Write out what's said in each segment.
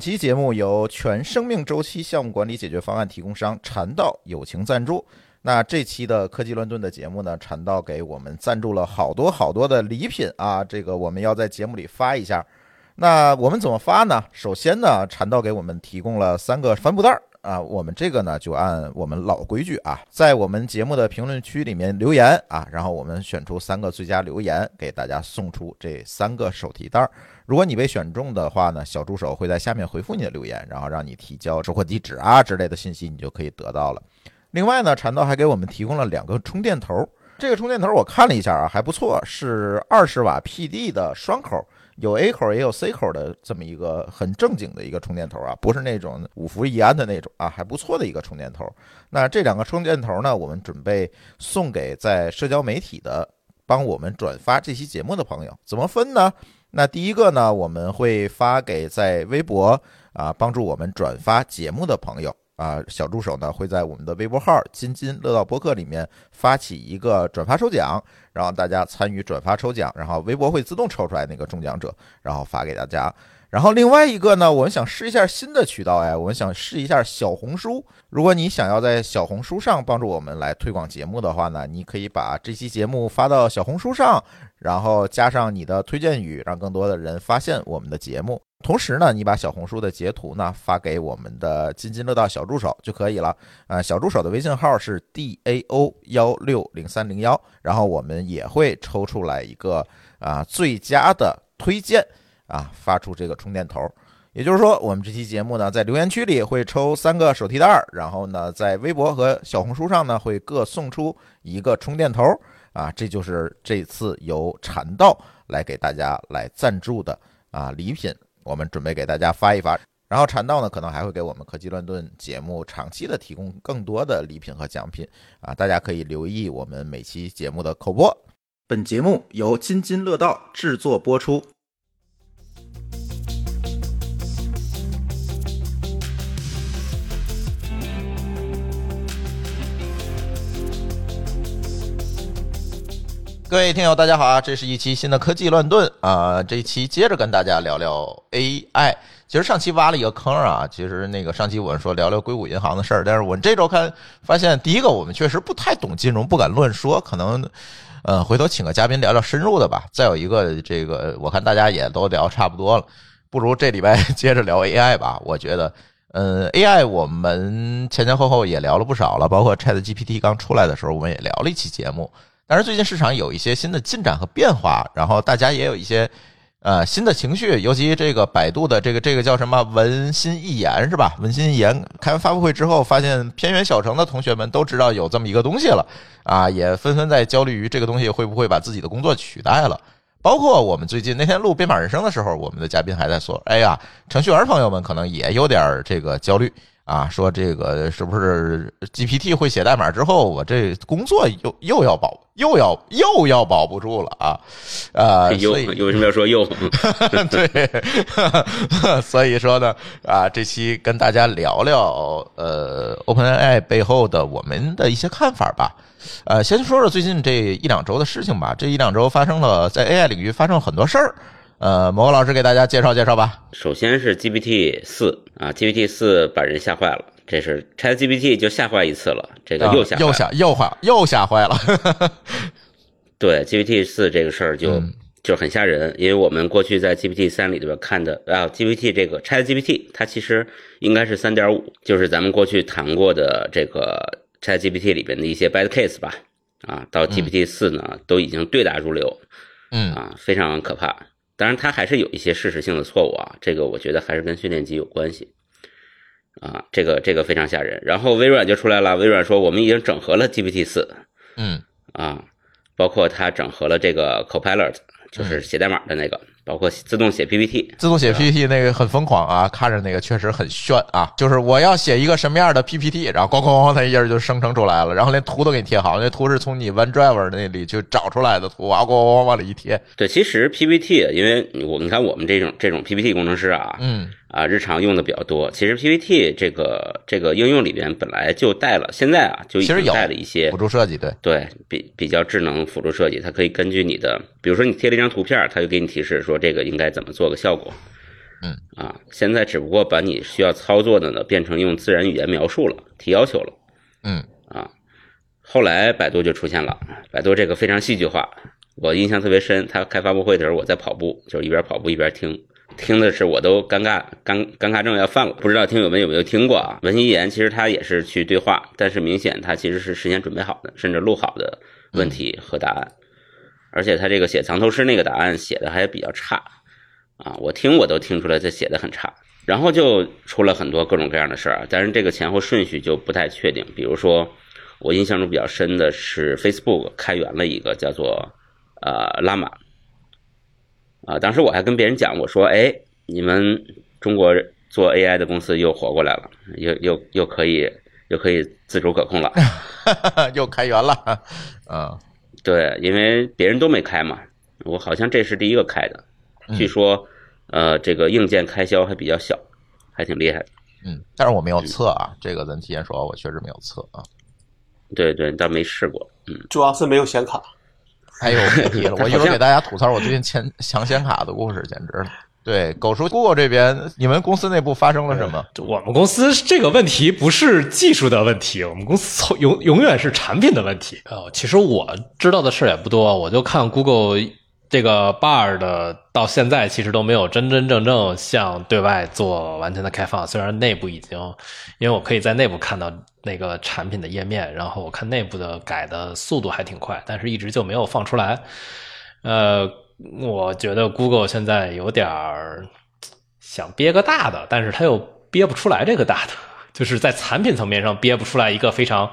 本期节目由全生命周期项目管理解决方案提供商禅道友情赞助。那这期的科技乱炖的节目呢，禅道给我们赞助了好多好多的礼品啊，这个我们要在节目里发一下。那我们怎么发呢？首先呢，禅道给我们提供了三个帆布袋儿啊，我们这个呢就按我们老规矩啊，在我们节目的评论区里面留言啊，然后我们选出三个最佳留言，给大家送出这三个手提袋儿。如果你被选中的话呢，小助手会在下面回复你的留言，然后让你提交收货地址啊之类的信息，你就可以得到了。另外呢，禅道还给我们提供了两个充电头。这个充电头我看了一下啊，还不错，是二十瓦 PD 的双口，有 A 口也有 C 口的这么一个很正经的一个充电头啊，不是那种五伏一安的那种啊，还不错的一个充电头。那这两个充电头呢，我们准备送给在社交媒体的帮我们转发这期节目的朋友，怎么分呢？那第一个呢，我们会发给在微博啊帮助我们转发节目的朋友。啊，小助手呢会在我们的微博号“津津乐道播客”里面发起一个转发抽奖，然后大家参与转发抽奖，然后微博会自动抽出来那个中奖者，然后发给大家。然后另外一个呢，我们想试一下新的渠道哎，我们想试一下小红书。如果你想要在小红书上帮助我们来推广节目的话呢，你可以把这期节目发到小红书上，然后加上你的推荐语，让更多的人发现我们的节目。同时呢，你把小红书的截图呢发给我们的津津乐道小助手就可以了。啊，小助手的微信号是 d a o 幺六零三零幺，然后我们也会抽出来一个啊最佳的推荐啊，发出这个充电头。也就是说，我们这期节目呢，在留言区里会抽三个手提袋，然后呢，在微博和小红书上呢，会各送出一个充电头。啊，这就是这次由禅道来给大家来赞助的啊礼品。我们准备给大家发一发，然后禅道呢，可能还会给我们科技乱炖节目长期的提供更多的礼品和奖品啊，大家可以留意我们每期节目的口播。本节目由津津乐道制作播出。各位听友，大家好啊！这是一期新的科技乱炖啊！这一期接着跟大家聊聊 AI。其实上期挖了一个坑啊，其实那个上期我们说聊聊硅谷银行的事儿，但是我这周看发现，第一个我们确实不太懂金融，不敢乱说，可能呃回头请个嘉宾聊聊深入的吧。再有一个，这个我看大家也都聊差不多了，不如这礼拜接着聊 AI 吧。我觉得，嗯，AI 我们前前后后也聊了不少了，包括 ChatGPT 刚出来的时候，我们也聊了一期节目。但是最近市场有一些新的进展和变化，然后大家也有一些呃新的情绪，尤其这个百度的这个这个叫什么文心一言是吧？文心一言开完发布会之后，发现偏远小城的同学们都知道有这么一个东西了啊，也纷纷在焦虑于这个东西会不会把自己的工作取代了。包括我们最近那天录编码人生的时候，我们的嘉宾还在说：“哎呀，程序员朋友们可能也有点这个焦虑。”啊，说这个是不是 GPT 会写代码之后，我这工作又又要保，又要又要保不住了啊？呃，又你为什么要说又？对，所以说呢，啊，这期跟大家聊聊呃，OpenAI 背后的我们的一些看法吧。呃，先说说最近这一两周的事情吧。这一两周发生了，在 AI 领域发生了很多事儿。呃，某个老师给大家介绍介绍吧。首先是 GPT 四啊，GPT 四把人吓坏了，这是 ChatGPT 就吓坏一次了，这个又吓又吓又坏又吓坏了。对 GPT 四这个事儿就就很吓人，因为我们过去在 GPT 三里边看的啊，GPT 这个 ChatGPT 它其实应该是三点五，就是咱们过去谈过的这个 ChatGPT 里边的一些 bad case 吧。啊，到 GPT 四呢都已经对答如流，嗯啊，非常可怕。当然，它还是有一些事实性的错误啊，这个我觉得还是跟训练集有关系啊，这个这个非常吓人。然后微软就出来了，微软说我们已经整合了 GPT 四，嗯啊，包括它整合了这个 Copilot，就是写代码的那个。包括自动写 PPT，自动写 PPT 那个很疯狂啊，看着那个确实很炫啊。就是我要写一个什么样的 PPT，然后咣咣咣，它一页就生成出来了，然后连图都给你贴好，那图是从你 OneDrive 那里就找出来的图啊，咣咣咣往里一贴。对，其实 PPT，因为我你看我们这种这种 PPT 工程师啊，嗯。啊，日常用的比较多。其实 PPT 这个这个应用里边本来就带了，现在啊就已经带了一些辅助设计，对对，比比较智能辅助设计，它可以根据你的，比如说你贴了一张图片，它就给你提示说这个应该怎么做个效果嗯啊，现在只不过把你需要操作的呢变成用自然语言描述了，提要求了。嗯啊，后来百度就出现了，百度这个非常戏剧化，我印象特别深。他开发布会的时候，我在跑步，就是一边跑步一边听，听的是我都尴尬，尴尴尬症要犯了。不知道听友们有没有听过啊？文心一言其实它也是去对话，但是明显它其实是事先准备好的，甚至录好的问题和答案，而且他这个写藏头诗那个答案写的还比较差啊，我听我都听出来他写的很差。然后就出了很多各种各样的事儿，但是这个前后顺序就不太确定。比如说，我印象中比较深的是 Facebook 开源了一个叫做呃拉玛啊，当时我还跟别人讲，我说哎，你们中国做 AI 的公司又活过来了，又又又可以又可以自主可控了，又开源了，嗯，对，因为别人都没开嘛，我好像这是第一个开的，据说。呃，这个硬件开销还比较小，还挺厉害的。嗯，但是我没有测啊，这个咱提前说，我确实没有测啊。对对，但没试过。嗯，主要是没有显卡。还有，别提了，我一会儿给大家吐槽我最近抢抢显卡的故事，简直了。对，狗叔，Google 这边，你们公司内部发生了什么？我们公司这个问题不是技术的问题，我们公司从永永远是产品的问题。哦，其实我知道的事也不多，我就看 Google。这个 bar 的到现在其实都没有真真正正向对外做完全的开放，虽然内部已经，因为我可以在内部看到那个产品的页面，然后我看内部的改的速度还挺快，但是一直就没有放出来。呃，我觉得 Google 现在有点想憋个大的，但是他又憋不出来这个大的。就是在产品层面上憋不出来一个非常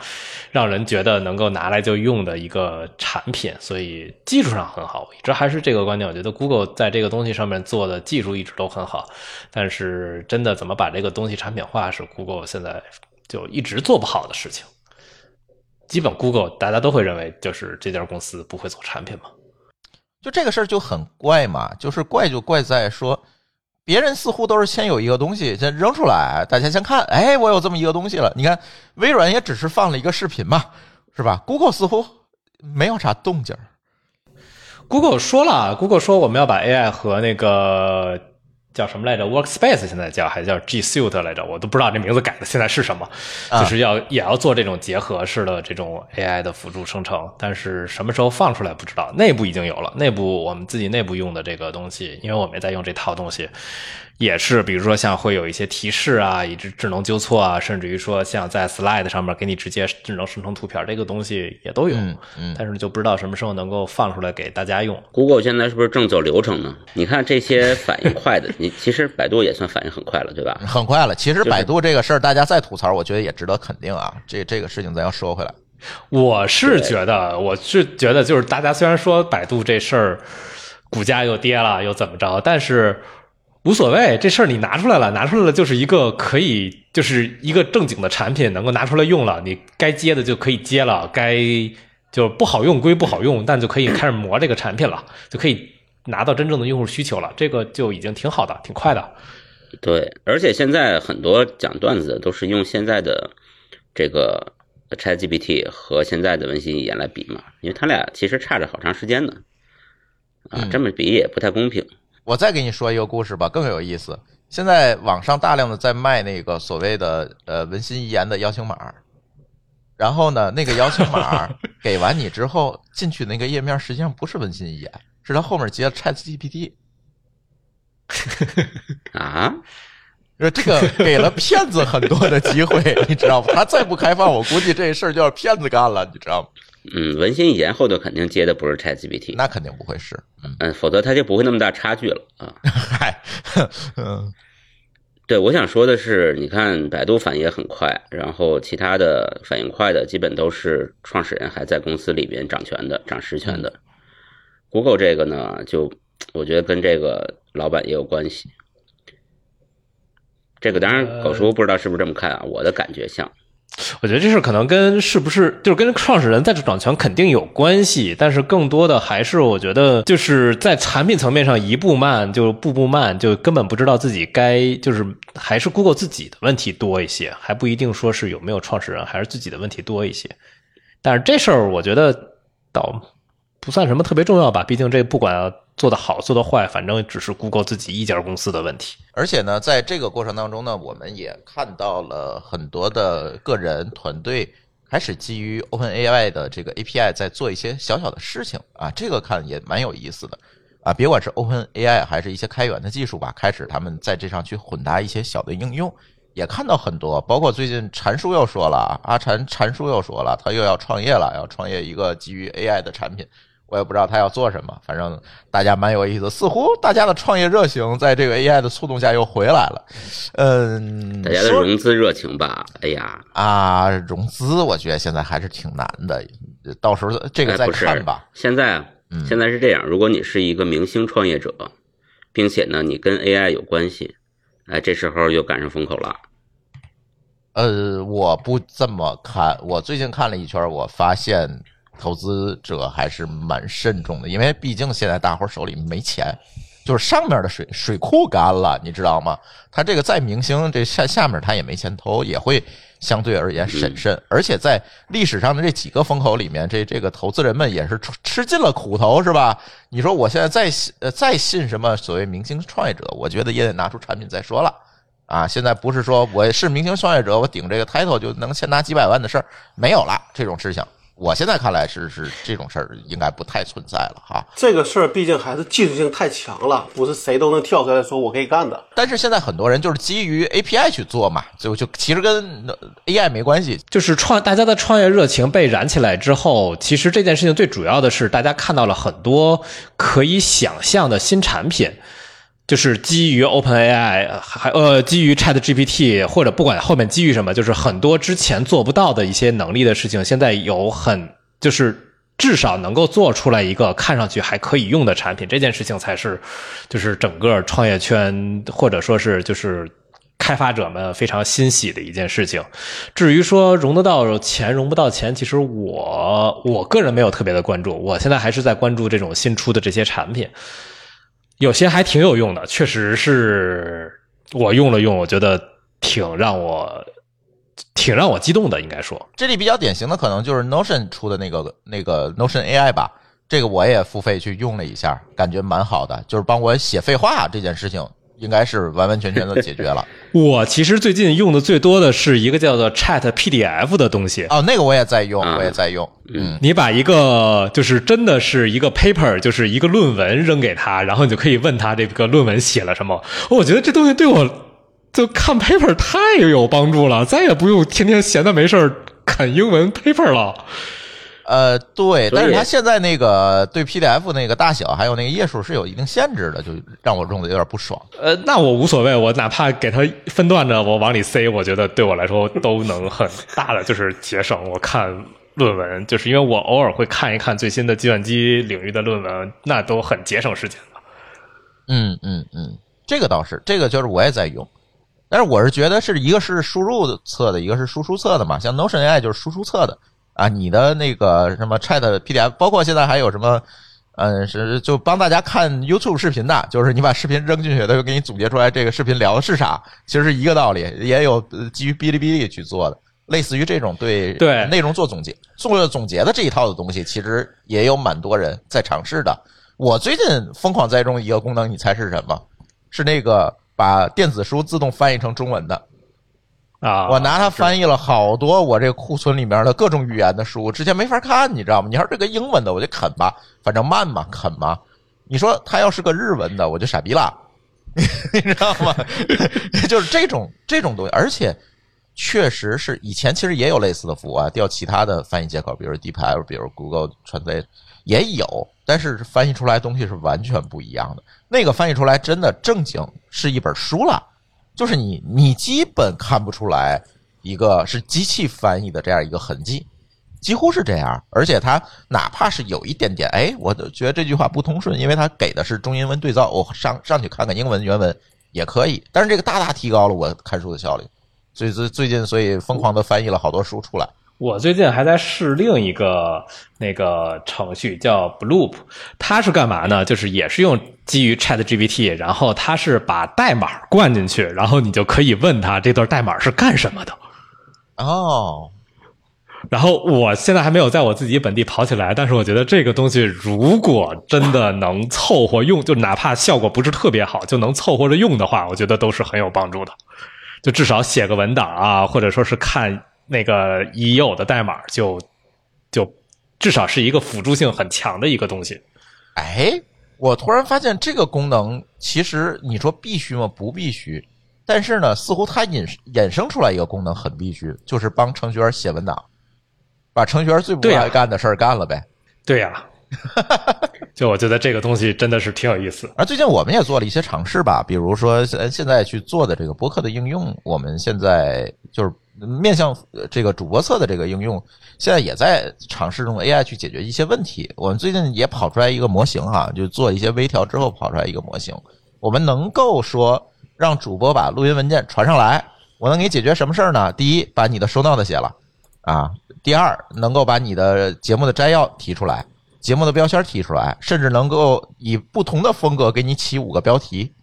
让人觉得能够拿来就用的一个产品，所以技术上很好。一直还是这个观点，我觉得 Google 在这个东西上面做的技术一直都很好，但是真的怎么把这个东西产品化，是 Google 现在就一直做不好的事情。基本 Google 大家都会认为，就是这家公司不会做产品嘛。就这个事儿就很怪嘛，就是怪就怪在说。别人似乎都是先有一个东西先扔出来，大家先看，哎，我有这么一个东西了。你看，微软也只是放了一个视频嘛，是吧？Google 似乎没有啥动静。Google 说了，Google 说我们要把 AI 和那个。叫什么来着？Workspace 现在叫还是叫 G Suite 来着？我都不知道这名字改的现在是什么。就是要也要做这种结合式的这种 AI 的辅助生成，但是什么时候放出来不知道。内部已经有了，内部我们自己内部用的这个东西，因为我们也在用这套东西。也是，比如说像会有一些提示啊，以及智能纠错啊，甚至于说像在 Slide 上面给你直接智能生成图片，这个东西也都有。嗯，但是就不知道什么时候能够放出来给大家用。Google 现在是不是正走流程呢？你看这些反应快的，你其实百度也算反应很快了，对吧？很快了。其实百度这个事儿，大家再吐槽，我觉得也值得肯定啊。这这个事情咱要说回来，我是觉得，我是觉得，就是大家虽然说百度这事儿股价又跌了，又怎么着，但是。无所谓，这事儿你拿出来了，拿出来了就是一个可以，就是一个正经的产品，能够拿出来用了，你该接的就可以接了，该就不好用归不好用，但就可以开始磨这个产品了，就可以拿到真正的用户需求了，这个就已经挺好的，挺快的。对，而且现在很多讲段子的都是用现在的这个 ChatGPT 和现在的文心一言来比嘛，因为他俩其实差着好长时间呢，啊，这么比也不太公平。我再给你说一个故事吧，更有意思。现在网上大量的在卖那个所谓的呃文心一言的邀请码，然后呢，那个邀请码 给完你之后，进去那个页面实际上不是文心一言，是他后面接了 Chat GPT。啊，这个 给了骗子很多的机会，你知道吗？他再不开放，我估计这事儿就要骗子干了，你知道吗？嗯，文心一言后头肯定接的不是 ChatGPT，那肯定不会是，嗯，否则他就不会那么大差距了啊。嗨，嗯，对，我想说的是，你看百度反应也很快，然后其他的反应快的基本都是创始人还在公司里边掌权的、掌实权的。Google 这个呢，就我觉得跟这个老板也有关系。这个当然，狗叔不知道是不是这么看啊？我的感觉像。我觉得这事可能跟是不是就是跟创始人在这掌权肯定有关系，但是更多的还是我觉得就是在产品层面上一步慢就步步慢，就根本不知道自己该就是还是 Google 自己的问题多一些，还不一定说是有没有创始人，还是自己的问题多一些。但是这事儿我觉得倒不算什么特别重要吧，毕竟这不管做的好做的坏，反正只是 Google 自己一家公司的问题。而且呢，在这个过程当中呢，我们也看到了很多的个人团队开始基于 OpenAI 的这个 API 在做一些小小的事情啊，这个看也蛮有意思的啊。别管是 OpenAI 还是一些开源的技术吧，开始他们在这上去混搭一些小的应用。也看到很多，包括最近禅叔又说了，阿禅禅叔又说了，他又要创业了，要创业一个基于 AI 的产品。我也不知道他要做什么，反正大家蛮有意思，似乎大家的创业热情在这个 AI 的促动下又回来了。嗯，大家的融资热情吧，哎呀啊，融资我觉得现在还是挺难的，到时候这个再看吧。现在啊，现在是这样，如果你是一个明星创业者，并且呢你跟 AI 有关系，哎，这时候又赶上风口了。呃，我不这么看。我最近看了一圈，我发现投资者还是蛮慎重的，因为毕竟现在大伙手里没钱，就是上面的水水库干了，你知道吗？他这个再明星，这下下面他也没钱投，也会相对而言审慎。而且在历史上的这几个风口里面，这这个投资人们也是吃尽了苦头，是吧？你说我现在再信呃再信什么所谓明星创业者，我觉得也得拿出产品再说了。啊，现在不是说我是明星创业者，我顶这个 title 就能先拿几百万的事儿没有了，这种事情，我现在看来是是这种事儿应该不太存在了哈。这个事儿毕竟还是技术性太强了，不是谁都能跳出来说我可以干的。但是现在很多人就是基于 API 去做嘛，就就其实跟 AI 没关系，就是创大家的创业热情被燃起来之后，其实这件事情最主要的是大家看到了很多可以想象的新产品。就是基于 OpenAI，还呃基于 ChatGPT，或者不管后面基于什么，就是很多之前做不到的一些能力的事情，现在有很就是至少能够做出来一个看上去还可以用的产品，这件事情才是就是整个创业圈或者说是就是开发者们非常欣喜的一件事情。至于说融得到钱融不到钱，其实我我个人没有特别的关注，我现在还是在关注这种新出的这些产品。有些还挺有用的，确实是我用了用，我觉得挺让我挺让我激动的。应该说，这里比较典型的可能就是 Notion 出的那个那个 Notion AI 吧，这个我也付费去用了一下，感觉蛮好的，就是帮我写废话这件事情。应该是完完全全的 解决了。我其实最近用的最多的是一个叫做 Chat PDF 的东西。哦，那个我也在用，我也在用。嗯，你把一个就是真的是一个 paper，就是一个论文扔给他，然后你就可以问他这个论文写了什么。我觉得这东西对我就看 paper 太有帮助了，再也不用天天闲的没事啃英文 paper 了。呃，对，但是它现在那个对 PDF 那个大小还有那个页数是有一定限制的，就让我用的有点不爽。呃，那我无所谓，我哪怕给它分段着我往里塞，我觉得对我来说都能很大的就是节省我看论文，就是因为我偶尔会看一看最新的计算机领域的论文，那都很节省时间的。嗯嗯嗯，这个倒是，这个就是我也在用，但是我是觉得是一个是输入侧的，一个是输出侧的嘛，像 Notion AI 就是输出侧的。啊，你的那个什么 Chat PDF，包括现在还有什么，嗯，是就帮大家看 YouTube 视频的，就是你把视频扔进去，它就给你总结出来这个视频聊的是啥，其实是一个道理。也有基于哔哩哔哩去做的，类似于这种对对内容做总结、做总结的这一套的东西，其实也有蛮多人在尝试的。我最近疯狂栽种一个功能，你猜是什么？是那个把电子书自动翻译成中文的。啊！我拿它翻译了好多我这库存里面的各种语言的书，之前没法看，你知道吗？你说这个英文的，我就啃吧，反正慢嘛，啃嘛。你说它要是个日文的，我就傻逼了，你知道吗？就是这种这种东西，而且确实是以前其实也有类似的服务啊，调其他的翻译接口，比如 D P L，比如 Google Translate 也有，但是翻译出来东西是完全不一样的。那个翻译出来真的正经是一本书了。就是你，你基本看不出来一个是机器翻译的这样一个痕迹，几乎是这样。而且它哪怕是有一点点，哎，我觉得这句话不通顺，因为它给的是中英文对照，我上上去看看英文原文也可以。但是这个大大提高了我看书的效率，所以最最近所以疯狂的翻译了好多书出来。我最近还在试另一个那个程序，叫 Bloop，它是干嘛呢？就是也是用基于 Chat GPT，然后它是把代码灌进去，然后你就可以问他这段代码是干什么的。哦，然后我现在还没有在我自己本地跑起来，但是我觉得这个东西如果真的能凑合用，就哪怕效果不是特别好，就能凑合着用的话，我觉得都是很有帮助的。就至少写个文档啊，或者说是看那个已有的代码，就就至少是一个辅助性很强的一个东西。哎，我突然发现这个功能其实你说必须吗？不必须。但是呢，似乎它引衍生出来一个功能很必须，就是帮程序员写文档。把程序员最不爱干的事儿干了呗。对呀，就我觉得这个东西真的是挺有意思。而最近我们也做了一些尝试吧，比如说现现在去做的这个博客的应用，我们现在就是面向这个主播侧的这个应用，现在也在尝试用 AI 去解决一些问题。我们最近也跑出来一个模型哈，就做一些微调之后跑出来一个模型，我们能够说让主播把录音文件传上来，我能给你解决什么事儿呢？第一，把你的收 note 写了啊。第二，能够把你的节目的摘要提出来，节目的标签提出来，甚至能够以不同的风格给你起五个标题，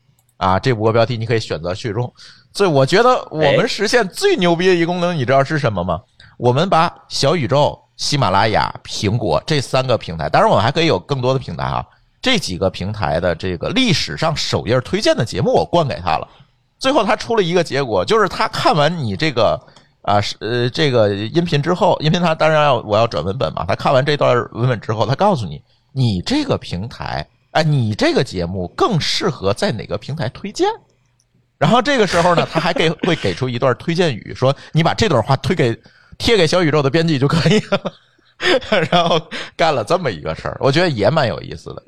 啊，这五个标题你可以选择去用。所以我觉得我们实现最牛逼的一个功能，你知道是什么吗？我们把小宇宙、喜马拉雅、苹果这三个平台，当然我们还可以有更多的平台啊，这几个平台的这个历史上首页推荐的节目，我灌给他了。最后他出了一个结果，就是他看完你这个。啊，是呃，这个音频之后，音频他当然要我要转文本嘛。他看完这段文本之后，他告诉你，你这个平台，哎，你这个节目更适合在哪个平台推荐。然后这个时候呢，他还给会给出一段推荐语，说你把这段话推给贴给小宇宙的编辑就可以了。然后干了这么一个事儿，我觉得也蛮有意思的。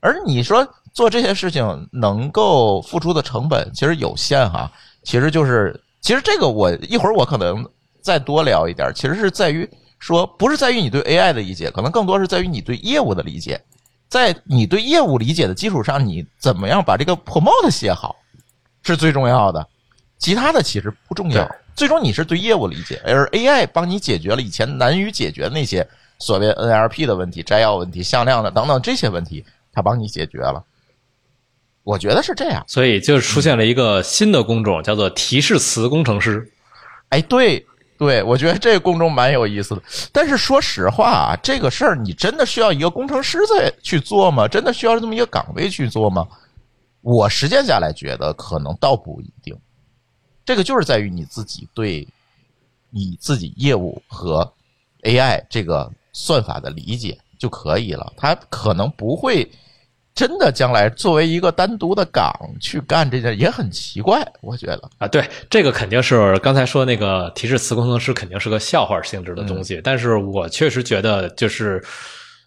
而你说做这些事情能够付出的成本其实有限哈，其实就是。其实这个我一会儿我可能再多聊一点，其实是在于说，不是在于你对 AI 的理解，可能更多是在于你对业务的理解。在你对业务理解的基础上，你怎么样把这个 promote 写好，是最重要的。其他的其实不重要。最终你是对业务理解，而 AI 帮你解决了以前难于解决的那些所谓 NLP 的问题、摘要问题、向量的等等这些问题，它帮你解决了。我觉得是这样，所以就出现了一个新的工种，叫做提示词工程师。哎，对对，我觉得这个工种蛮有意思的。但是说实话啊，这个事儿你真的需要一个工程师在去做吗？真的需要这么一个岗位去做吗？我实践下来觉得可能倒不一定。这个就是在于你自己对你自己业务和 AI 这个算法的理解就可以了。他可能不会。真的，将来作为一个单独的岗去干这件也很奇怪，我觉得啊，对，这个肯定是刚才说那个提示词工程师肯定是个笑话性质的东西，但是我确实觉得就是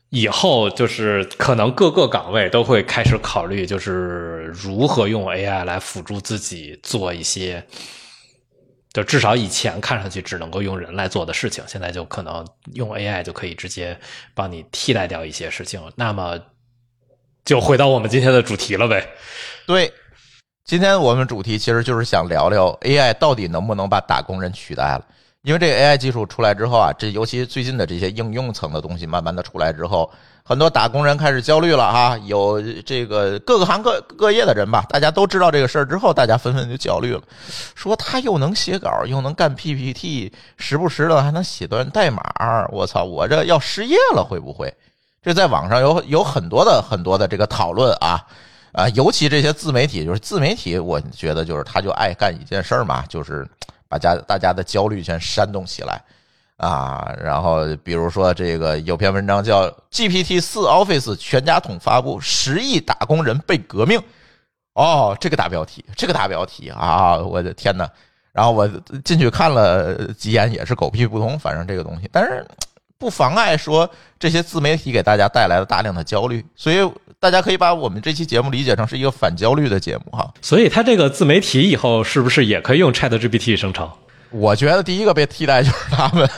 以后就是可能各个岗位都会开始考虑，就是如何用 AI 来辅助自己做一些，就至少以前看上去只能够用人来做的事情，现在就可能用 AI 就可以直接帮你替代掉一些事情，那么。就回到我们今天的主题了呗。对，今天我们主题其实就是想聊聊 AI 到底能不能把打工人取代了。因为这个 AI 技术出来之后啊，这尤其最近的这些应用层的东西慢慢的出来之后，很多打工人开始焦虑了哈。有这个各个行各各业的人吧，大家都知道这个事儿之后，大家纷纷就焦虑了，说他又能写稿，又能干 PPT，时不时的还能写段代码，我操，我这要失业了会不会？这在网上有有很多的很多的这个讨论啊啊，尤其这些自媒体，就是自媒体，我觉得就是他就爱干一件事儿嘛，就是把家大家的焦虑全煽动起来啊。然后比如说这个有篇文章叫 GPT 四 Office 全家桶发布，十亿打工人被革命。哦，这个大标题，这个大标题啊，我的天呐，然后我进去看了几眼，也是狗屁不通，反正这个东西，但是。不妨碍说这些自媒体给大家带来了大量的焦虑，所以大家可以把我们这期节目理解成是一个反焦虑的节目哈。所以它这个自媒体以后是不是也可以用 Chat GPT 生成？我觉得第一个被替代就是他们，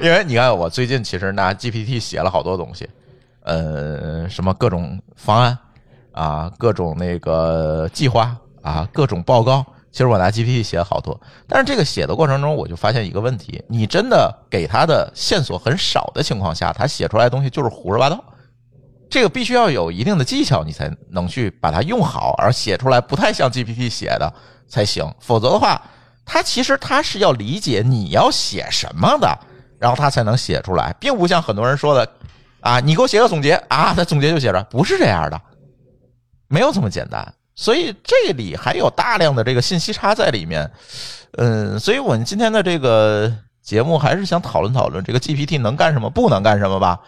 因为你看我最近其实拿 GPT 写了好多东西，呃，什么各种方案啊，各种那个计划啊，各种报告。其实我拿 GPT 写了好多，但是这个写的过程中，我就发现一个问题：你真的给他的线索很少的情况下，他写出来的东西就是胡说八道。这个必须要有一定的技巧，你才能去把它用好，而写出来不太像 GPT 写的才行。否则的话，他其实他是要理解你要写什么的，然后他才能写出来，并不像很多人说的啊，你给我写个总结啊，他总结就写着，不是这样的，没有这么简单。所以这里还有大量的这个信息差在里面，嗯，所以我们今天的这个节目还是想讨论讨论这个 GPT 能干什么，不能干什么吧？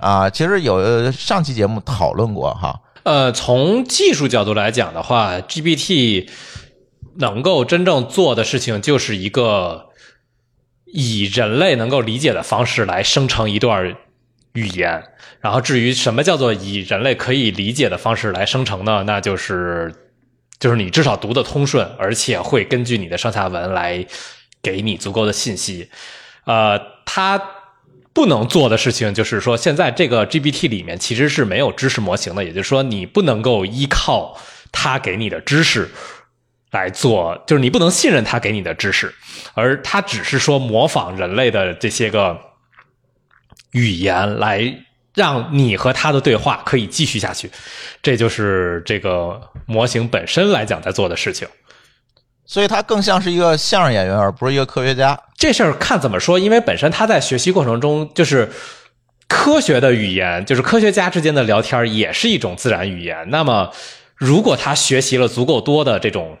啊，其实有上期节目讨论过哈。呃，从技术角度来讲的话，GPT 能够真正做的事情就是一个以人类能够理解的方式来生成一段语言。然后，至于什么叫做以人类可以理解的方式来生成呢？那就是就是你至少读的通顺，而且会根据你的上下文来给你足够的信息。呃，它不能做的事情就是说，现在这个 GPT 里面其实是没有知识模型的，也就是说，你不能够依靠它给你的知识来做，就是你不能信任它给你的知识，而它只是说模仿人类的这些个语言来。让你和他的对话可以继续下去，这就是这个模型本身来讲在做的事情。所以，他更像是一个相声演员，而不是一个科学家。这事儿看怎么说，因为本身他在学习过程中，就是科学的语言，就是科学家之间的聊天，也是一种自然语言。那么，如果他学习了足够多的这种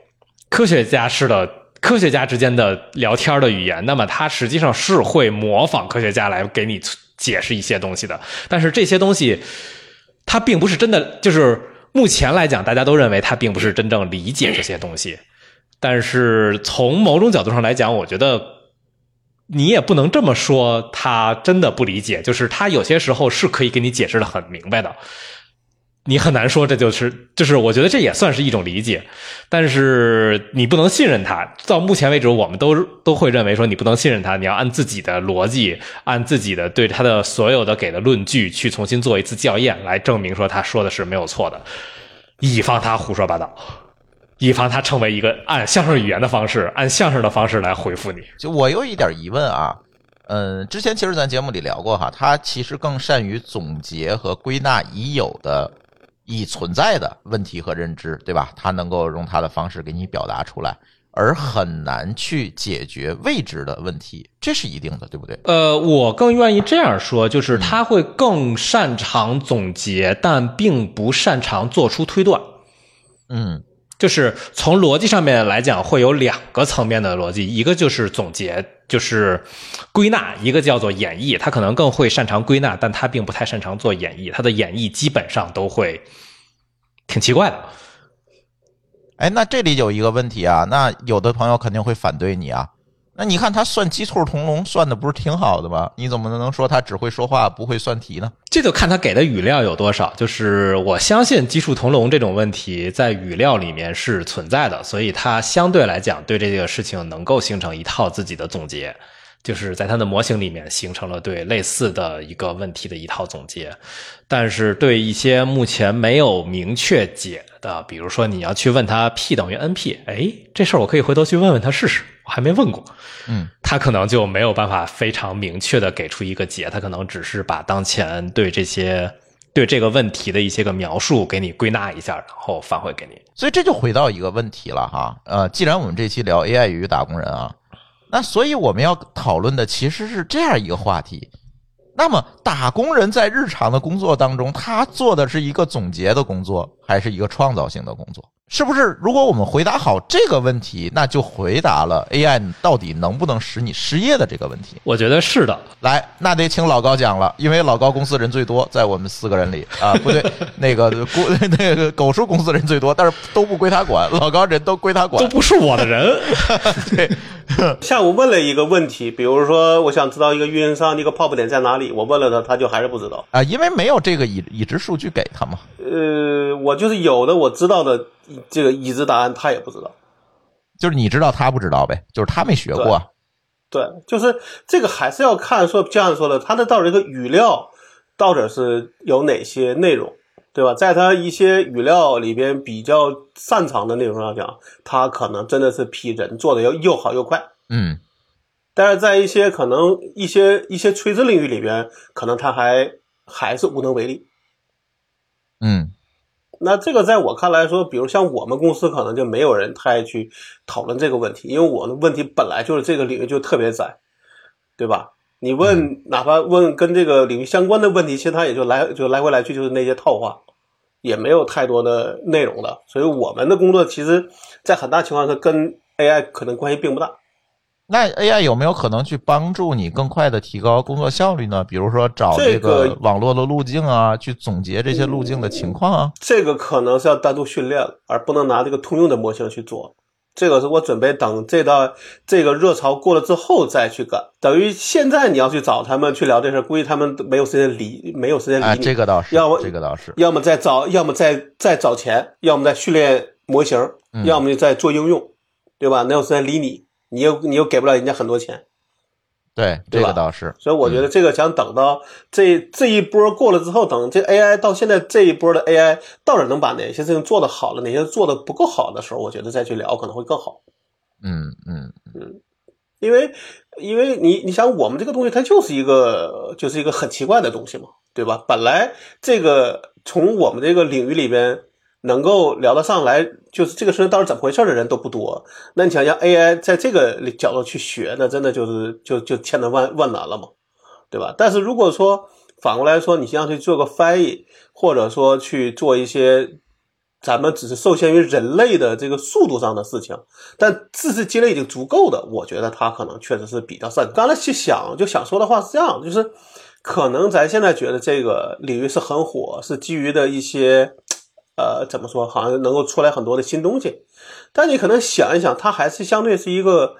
科学家式的科学家之间的聊天的语言，那么他实际上是会模仿科学家来给你。解释一些东西的，但是这些东西，它并不是真的，就是目前来讲，大家都认为他并不是真正理解这些东西。但是从某种角度上来讲，我觉得你也不能这么说，他真的不理解，就是他有些时候是可以给你解释的很明白的。你很难说这就是，就是我觉得这也算是一种理解，但是你不能信任他。到目前为止，我们都都会认为说你不能信任他，你要按自己的逻辑，按自己的对他的所有的给的论据去重新做一次校验，来证明说他说的是没有错的，以防他胡说八道，以防他成为一个按相声语言的方式，按相声的方式来回复你。就我有一点疑问啊，嗯，之前其实咱节目里聊过哈，他其实更善于总结和归纳已有的。已存在的问题和认知，对吧？他能够用他的方式给你表达出来，而很难去解决未知的问题，这是一定的，对不对？呃，我更愿意这样说，就是他会更擅长总结，但并不擅长做出推断。嗯，就是从逻辑上面来讲，会有两个层面的逻辑，一个就是总结，就是归纳；一个叫做演绎。他可能更会擅长归纳，但他并不太擅长做演绎。他的演绎基本上都会。挺奇怪的，哎，那这里有一个问题啊，那有的朋友肯定会反对你啊。那你看他算鸡兔同笼算的不是挺好的吗？你怎么能说他只会说话不会算题呢？这就看他给的语料有多少。就是我相信鸡兔同笼这种问题在语料里面是存在的，所以他相对来讲对这个事情能够形成一套自己的总结。就是在它的模型里面形成了对类似的一个问题的一套总结，但是对一些目前没有明确解的，比如说你要去问他 P 等于 NP，哎，这事儿我可以回头去问问他试试，我还没问过，嗯，他可能就没有办法非常明确的给出一个解，他可能只是把当前对这些对这个问题的一些个描述给你归纳一下，然后返回给你。所以这就回到一个问题了哈，呃，既然我们这期聊 AI 与打工人啊。那所以我们要讨论的其实是这样一个话题。那么，打工人在日常的工作当中，他做的是一个总结的工作，还是一个创造性的工作？是不是？如果我们回答好这个问题，那就回答了 AI 到底能不能使你失业的这个问题。我觉得是的。来，那得请老高讲了，因为老高公司人最多，在我们四个人里啊，不对，那个狗 那个狗叔公司人最多，但是都不归他管，老高人都归他管，都不是我的人。对。下午问了一个问题，比如说，我想知道一个运营商的一个 POP 点在哪里，我问了他，他就还是不知道啊，因为没有这个已已知数据给他嘛。呃，我就是有的我知道的这个已知答案，他也不知道，就是你知道他不知道呗，就是他没学过。对，就是这个还是要看说就像说的，他的到底这个语料到底是有哪些内容。对吧？在他一些语料里边比较擅长的内容上讲，他可能真的是比人做的要又好又快。嗯，但是在一些可能一些一些垂直领域里边，可能他还还是无能为力。嗯，那这个在我看来说，比如像我们公司可能就没有人太去讨论这个问题，因为我的问题本来就是这个领域就特别窄，对吧？你问哪怕问跟这个领域相关的问题，其实它也就来就来回来去就是那些套话，也没有太多的内容的。所以我们的工作其实，在很大情况下跟 AI 可能关系并不大。那 AI 有没有可能去帮助你更快的提高工作效率呢？比如说找这这个个网络的路径啊，去总结这些路径的情况啊。这个可能是要单独训练了，而不能拿这个通用的模型去做。这个是我准备等这道这个热潮过了之后再去干。等于现在你要去找他们去聊这事儿，估计他们都没有时间理，没有时间理啊，你。这个倒是，要么这个倒是，要么再找，要么再再找钱，要么再训练模型，嗯要么就再做应用，对吧？哪有时间理你？你又你又给不了人家很多钱，对，这个倒是。所以我觉得这个想等到这这一波过了之后，等这 AI 到现在这一波的 AI 到底能把哪些事情做得好了，哪些做得不够好的时候，我觉得再去聊可能会更好。嗯嗯嗯因为，因为你你想，我们这个东西它就是一个就是一个很奇怪的东西嘛，对吧？本来这个从我们这个领域里边能够聊得上来，就是这个事情到底怎么回事的人都不多。那你想让 AI 在这个角度去学，那真的就是就就千难万万难了嘛，对吧？但是如果说反过来说，你像去做个翻译，或者说去做一些咱们只是受限于人类的这个速度上的事情，但知识积累已经足够的，我觉得他可能确实是比较擅长。刚才去想就想说的话是这样，就是可能咱现在觉得这个领域是很火，是基于的一些呃怎么说，好像能够出来很多的新东西，但你可能想一想，它还是相对是一个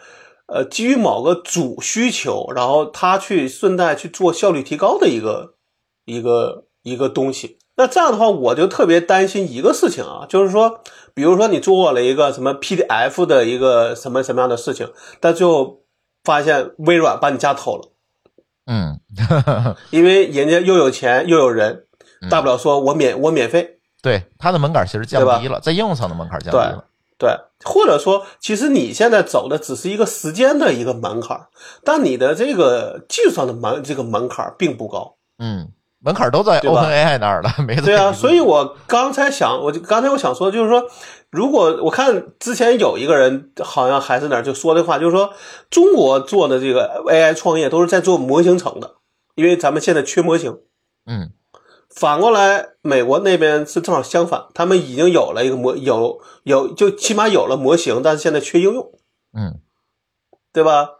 呃基于某个主需求，然后它去顺带去做效率提高的一个一个一个东西。那这样的话，我就特别担心一个事情啊，就是说，比如说你做了一个什么 PDF 的一个什么什么样的事情，但最后发现微软把你家偷了，嗯，因为人家又有钱又有人，大不了说我免我免费，对，它的门槛其实降低了，在应用层的门槛降低了。对，或者说，其实你现在走的只是一个时间的一个门槛，但你的这个技术上的门这个门槛并不高。嗯，门槛都在 OpenAI 那儿了，对啊，所以我刚才想，我就刚才我想说，就是说，如果我看之前有一个人好像还是哪儿就说的话，就是说中国做的这个 AI 创业都是在做模型层的，因为咱们现在缺模型。嗯反过来，美国那边是正好相反，他们已经有了一个模有有就起码有了模型，但是现在缺应用。嗯对吧？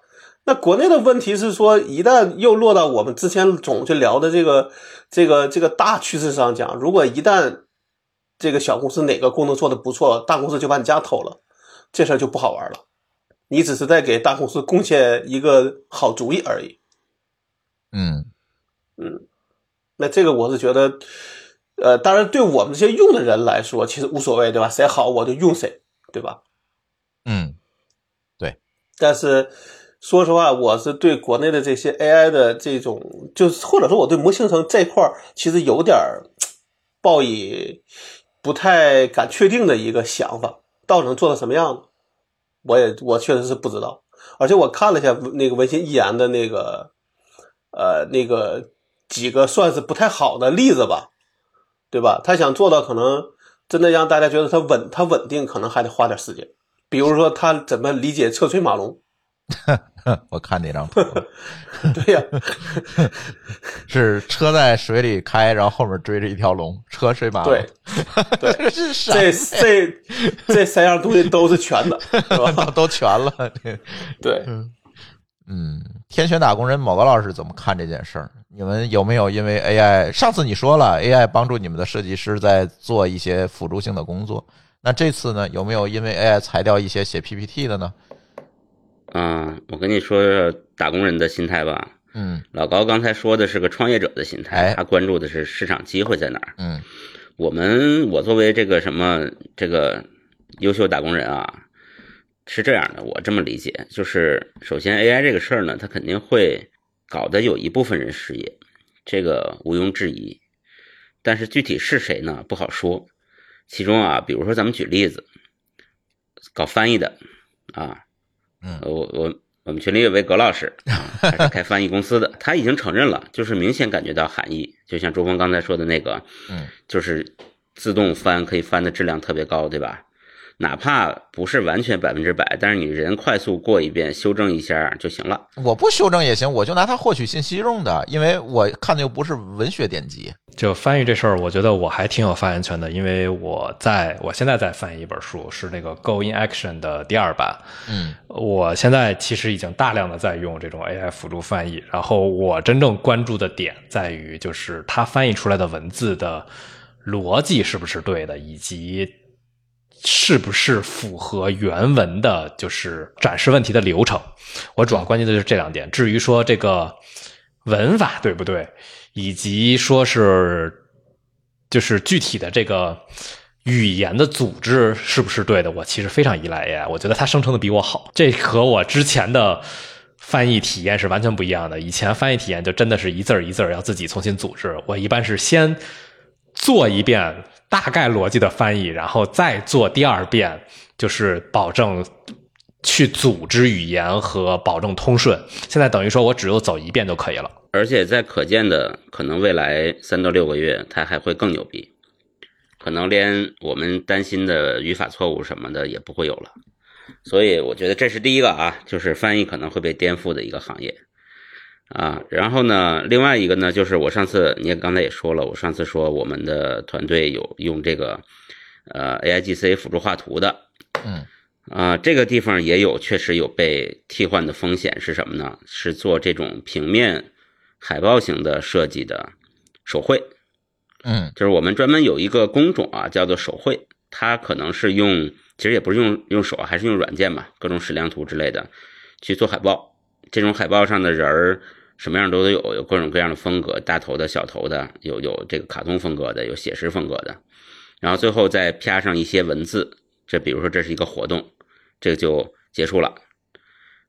那国内的问题是说，一旦又落到我们之前总去聊的这个这个这个大趋势上讲，如果一旦这个小公司哪个功能做的不错，大公司就把你家偷了，这事儿就不好玩了。你只是在给大公司贡献一个好主意而已。嗯那这个我是觉得，呃，当然对我们这些用的人来说，其实无所谓，对吧？谁好我就用谁，对吧？嗯对但是说实话，我是对国内的这些 AI 的这种，就是或者说我对模型层这块儿，其实有点儿抱以不太敢确定的一个想法，到底能做到什么样子，我也我确实是不知道。而且我看了一下那个文心一言的那个，呃，那个几个算是不太好的例子吧，对吧？他想做到可能真的让大家觉得他稳，他稳定，可能还得花点时间。比如说他怎么理解车水马龙，我看那张图对呀、是车在水里开，然后后面追着一条龙，车水马龙。对，对 这？这这这三样东西都是全的，是吧？都全了。对，嗯，天选打工人某个老师怎么看这件事儿？你们有没有因为 AI？上次你说了 AI 帮助你们的设计师在做一些辅助性的工作，那这次呢，有没有因为 AI 裁掉一些写 PPT 的呢？嗯，我跟你说说打工人的心态吧。嗯老高刚才说的是个创业者的心哎态，他关注的是市场机会在哪儿。嗯我们我作为这个什么这个优秀打工人啊，是这样的，我这么理解，就是首先 AI 这个事儿呢，它肯定会搞得有一部分人失业，这个毋庸置疑。但是具体是谁呢，不好说。其中啊，比如说咱们举例子，搞翻译的啊，嗯我我我们群里有位葛老师，啊他是开翻译公司的，他已经承认了，就是明显感觉到含义，就像周峰刚才说的那个，嗯，就是自动翻可以翻的质量特别高，对吧？哪怕不是完全百分之百，但是你人快速过一遍，修正一下就行了。我不修正也行，我就拿它获取信息用的，因为我看的又不是文学典籍。就翻译这事儿，我觉得我还挺有发言权的，因为我在我现在在翻译一本书，是那个《Go in Action》的第二版。嗯，我现在其实已经大量的在用这种 AI 辅助翻译，然后我真正关注的点在于，就是它翻译出来的文字的逻辑是不是对的，以及。是不是符合原文的，就是展示问题的流程？我主要关心的就是这两点。至于说这个文法对不对，以及说是就是具体的这个语言的组织是不是对的，我其实非常依赖 AI。我觉得它生成的比我好，这和我之前的翻译体验是完全不一样的。以前翻译体验就真的是一字儿一字儿要自己重新组织，我一般是先做一遍。大概逻辑的翻译，然后再做第二遍，就是保证去组织语言和保证通顺。现在等于说我只有走一遍就可以了。而且在可见的可能未来三到六个月，它还会更牛逼，可能连我们担心的语法错误什么的也不会有了。所以我觉得这是第一个啊，就是翻译可能会被颠覆的一个行业。啊，然后呢，另外一个呢，就是我上次你也刚才也说了，我上次说我们的团队有用这个呃 AIGC 辅助画图的，嗯，啊，这个地方也有确实有被替换的风险是什么呢？是做这种平面海报型的设计的手绘，嗯，就是我们专门有一个工种啊，叫做手绘，它可能是用，其实也不是用用手，还是用软件嘛，各种矢量图之类的去做海报，这种海报上的人儿。什么样都得有，有各种各样的风格，大头的小头的，有有这个卡通风格的，有写实风格的，然后最后再啪上一些文字，这比如说这是一个活动，这个就结束了。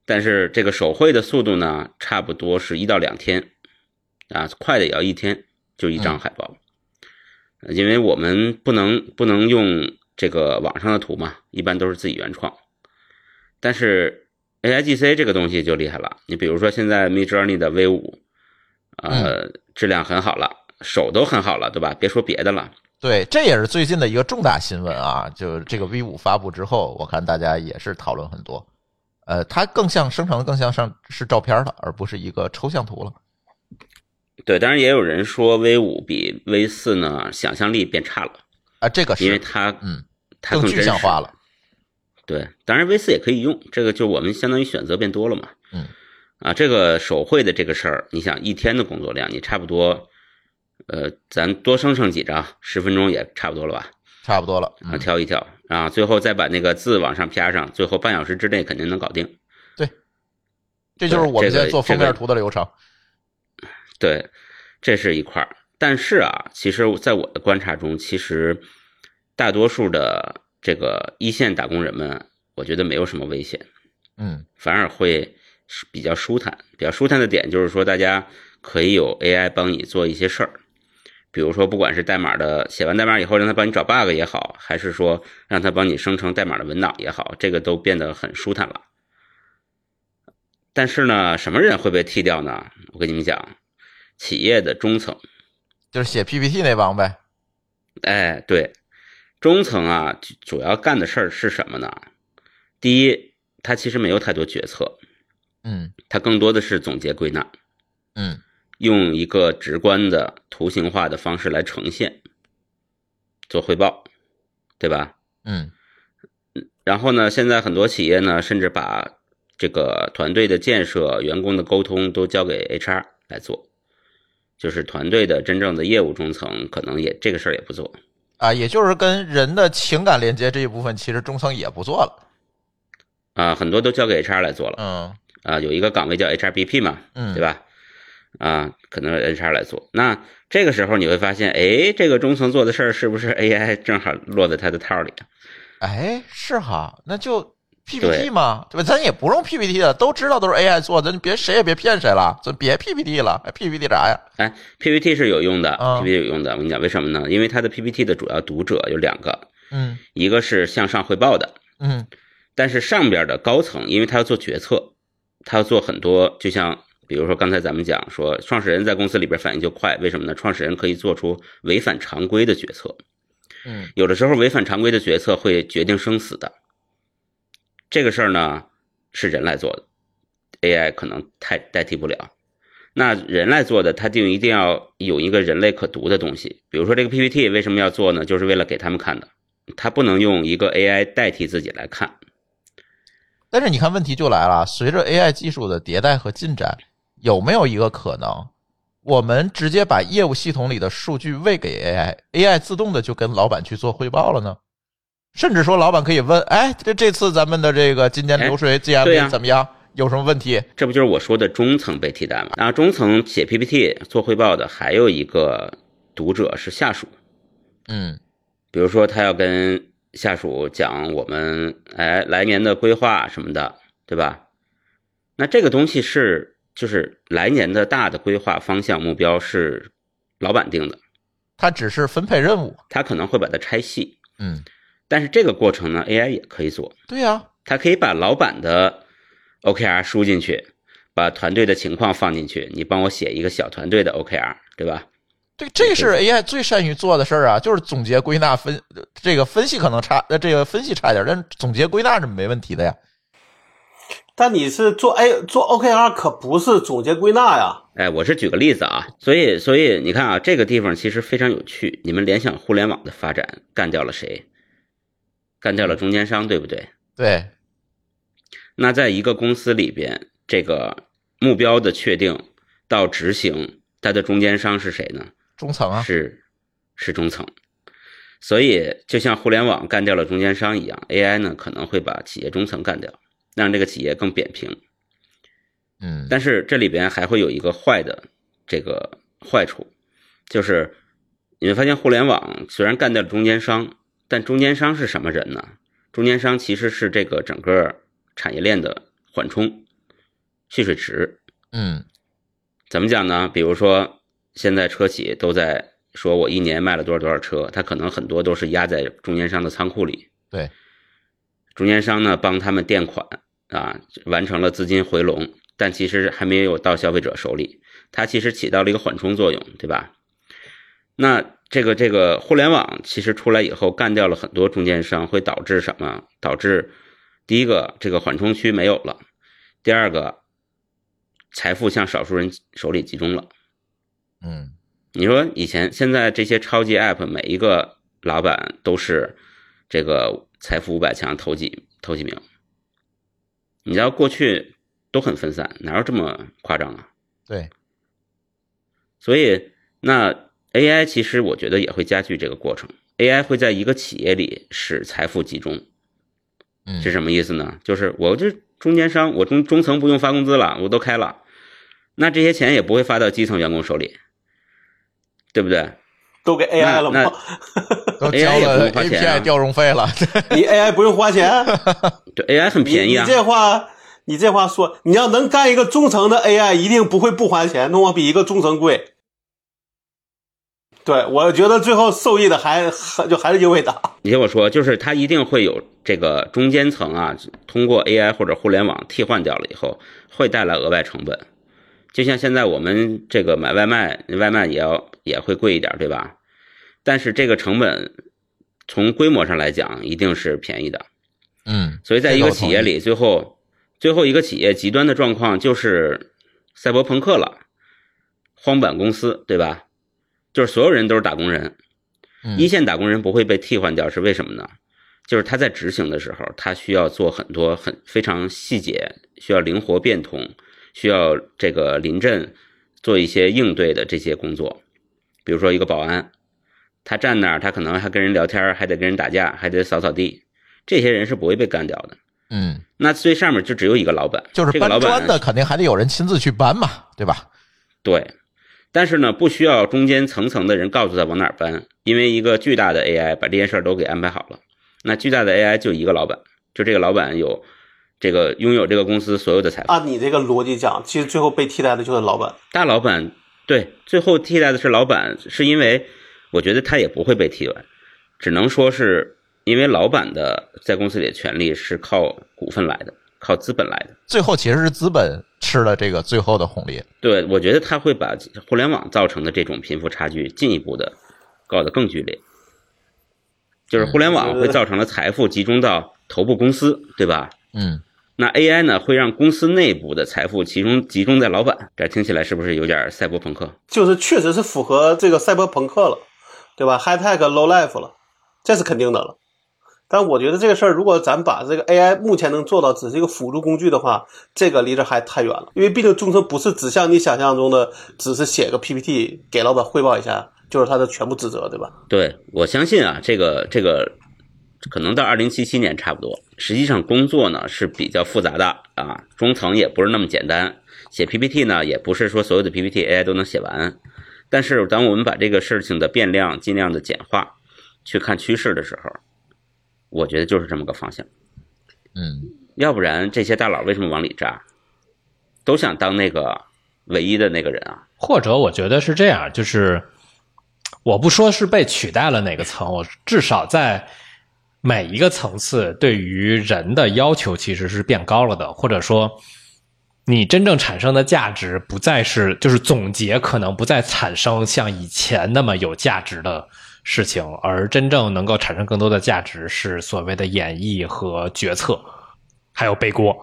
但是这个手绘的速度呢，差不多是一到两天，啊，快的也要一天，就一张海报，因为我们不能不能用这个网上的图嘛，一般都是自己原创，但是。A I G C 这个东西就厉害了，你比如说现在 Mid Journey 的 V 五，呃，质量很好了，手都很好了，对吧？别说别的了。对，这也是最近的一个重大新闻啊！就这个 V 五发布之后，我看大家也是讨论很多。呃，它更像生成的更像上是照片了，而不是一个抽象图了。对，当然也有人说 V 五比 V 四呢，想象力变差了啊。这个是因为它嗯它更具象化了。对，当然 V 四也可以用，这个就我们相当于选择变多了嘛。嗯，啊，这个手绘的这个事儿，你想一天的工作量，你差不多，呃，咱多生成几张，十分钟也差不多了吧？差不多了，啊，挑一挑，啊，最后再把那个字往上啪上，最后半小时之内肯定能搞定。对，这就是我们现在做封面图的流程。对，这是一块儿，但是啊，其实在我的观察中，其实大多数的。这个一线打工人们，我觉得没有什么危险，嗯，反而会比较舒坦。比较舒坦的点就是说，大家可以有 AI 帮你做一些事儿，比如说，不管是代码的写完代码以后让他帮你找 bug 也好，还是说让他帮你生成代码的文档也好，这个都变得很舒坦了。但是呢，什么人会被替掉呢？我跟你们讲，企业的中层，就是写 PPT 那帮呗。哎，对。中层啊，主要干的事儿是什么呢？第一，他其实没有太多决策，嗯，他更多的是总结归纳，嗯，用一个直观的图形化的方式来呈现，做汇报，对吧？嗯，然后呢，现在很多企业呢，甚至把这个团队的建设、员工的沟通都交给 HR 来做，就是团队的真正的业务中层可能也这个事儿也不做。啊，也就是跟人的情感连接这一部分，其实中层也不做了，啊，很多都交给 HR 来做了，嗯，啊，有一个岗位叫 HRBP 嘛，嗯，对吧？啊，可能 HR 来做，那这个时候你会发现，哎，这个中层做的事儿是不是 AI 正好落在他的套里？哎，是哈，那就。PPT 嘛，对吧？咱也不用 PPT 的，都知道都是 AI 做的，咱别谁也别骗谁了，咱别 PPT 了，PPT 啥呀？哎，PPT 是有用的，PPT 有用的。我跟你讲，为什么呢？因为它的 PPT 的主要读者有两个，嗯，一个是向上汇报的，嗯，但是上边的高层，因为他要做决策，他要做很多，就像比如说刚才咱们讲说，创始人在公司里边反应就快，为什么呢？创始人可以做出违反常规的决策，嗯有的时候违反常规的决策会决定生死的。这个事儿呢是人来做的，AI 可能太代替不了。那人来做的，他就一定要有一个人类可读的东西。比如说这个 PPT 为什么要做呢？就是为了给他们看的，他不能用一个 AI 代替自己来看。但是你看，问题就来了，随着 AI 技术的迭代和进展，有没有一个可能，我们直接把业务系统里的数据喂给 AI，AI 自动的就跟老板去做汇报了呢？甚至说，老板可以问：“哎，这这次咱们的这个今年流水 GMV 怎么样？有什么问题这不就是我说的中层被替代吗？然后中层写 PPT 做汇报的，还有一个读者是下属。？”嗯比如说他要跟下属讲我们哎来年的规划什么的，对吧？那这个东西是就是来年的大的规划方向目标是老板定的，他只是分配任务。他可能会把它拆细，嗯，但是这个过程呢，AI 也可以做，对呀、它可以把老板的 OKR 输进去，把团队的情况放进去，你帮我写一个小团队的 OKR，对吧？对，这是 AI 最善于做的事儿啊，就是总结归纳分，这个分析可能差，呃，这个分析差一点，但总结归纳是没问题的呀。但你是做 A 做 OKR 可不是总结归纳呀。哎，我是举个例子啊，所以所以你看啊，这个地方其实非常有趣。你们联想互联网的发展干掉了谁？干掉了中间商，对不对？对，那在一个公司里边，这个目标的确定到执行，它的中间商是谁呢？中层啊，是是中层。所以就像互联网干掉了中间商一样，AI 呢可能会把企业中层干掉，让这个企业更扁平。嗯，但是这里边还会有一个坏的这个坏处，就是你会发现互联网虽然干掉了中间商，但中间商是什么人呢？中间商其实是这个整个产业链的缓冲、蓄水池。嗯怎么讲呢？比如说现在车企都在说我一年卖了多少多少车，它可能很多都是压在中间商的仓库里。对，中间商呢帮他们垫款啊，完成了资金回笼，但其实还没有到消费者手里，它其实起到了一个缓冲作用，对吧？那这个这个互联网其实出来以后，干掉了很多中间商，会导致什么？导致第一个，这个缓冲区没有了；第二个，财富向少数人手里集中了。嗯你说以前现在这些超级 app 每一个老板都是这个财富五百强头几头几名，你知道过去都很分散，哪有这么夸张啊？对，所以那 AI 其实我觉得也会加剧这个过程，AI 会在一个企业里使财富集中，嗯是什么意思呢？就是我这中间商，我中中层不用发工资了，我都开了，那这些钱也不会发到基层员工手里，对不对？都给 AI 了吗？都 AI 交了也不用花钱啊 API 调用费了。你 AI 不用花钱，对 AI 很便宜啊，你这话，你这话说，你要能干一个中层的 AI，一定不会不花钱，那我比一个中层贵。对，我觉得最后受益的还还就还是英伟达。你听我说，就是它一定会有这个中间层啊，通过 AI 或者互联网替换掉了以后，会带来额外成本。就像现在我们这个买外卖，外卖也要也会贵一点，对吧？但是这个成本从规模上来讲，一定是便宜的。嗯，所以在一个企业里，最后最后一个企业极端的状况就是赛博朋克了，荒坂公司，对吧？就是所有人都是打工人，嗯一线打工人不会被替换掉，是为什么呢？就是他在执行的时候，他需要做很多很非常细节，需要灵活变通，需要这个临阵做一些应对的这些工作。比如说一个保安，他站那儿，他可能还跟人聊天，还得跟人打架，还得扫扫地，这些人是不会被干掉的。嗯，那最上面就只有一个老板，就是搬砖的肯定还得有人亲自去搬嘛，对吧？对，但是呢，不需要中间层层的人告诉他往哪儿搬，因为一个巨大的 AI 把这件事儿都给安排好了。那巨大的 AI 就一个老板，就这个老板有这个拥有这个公司所有的财富。按你这个逻辑讲，其实最后被替代的就是老板。大老板对，最后替代的是老板，是因为我觉得他也不会被替代，只能说是因为老板的在公司里的权利是靠股份来的，靠资本来的。最后其实是资本吃了这个最后的红利。对，我觉得他会把互联网造成的这种贫富差距进一步的搞得更剧烈。就是互联网会造成了财富集中到头部公司，对吧？嗯，那 AI 呢，会让公司内部的财富集中集中在老板，这听起来是不是有点赛博朋克？就是确实是符合这个赛博朋克了，对吧？High tech low life 了，这是肯定的了。但我觉得这个事儿，如果咱把这个 AI 目前能做到只是一个辅助工具的话，这个离这还太远了。因为毕竟中层不是只像你想象中的，只是写个 PPT 给老板汇报一下，就是他的全部职责，对吧？对我相信啊，这个这个可能到二零七七年差不多。实际上工作呢是比较复杂的啊，中层也不是那么简单。写 PPT 呢，也不是说所有的 PPT AI 都能写完。但是当我们把这个事情的变量尽量的简化，去看趋势的时候。我觉得就是这么个方向，嗯，要不然这些大佬为什么往里扎？都想当那个唯一的那个人啊？或者我觉得是这样，就是我不说是被取代了哪个层，我至少在每一个层次对于人的要求其实是变高了的，或者说你真正产生的价值不再是，就是总结可能不再产生像以前那么有价值的。事情，而真正能够产生更多的价值是所谓的演绎和决策，还有背锅。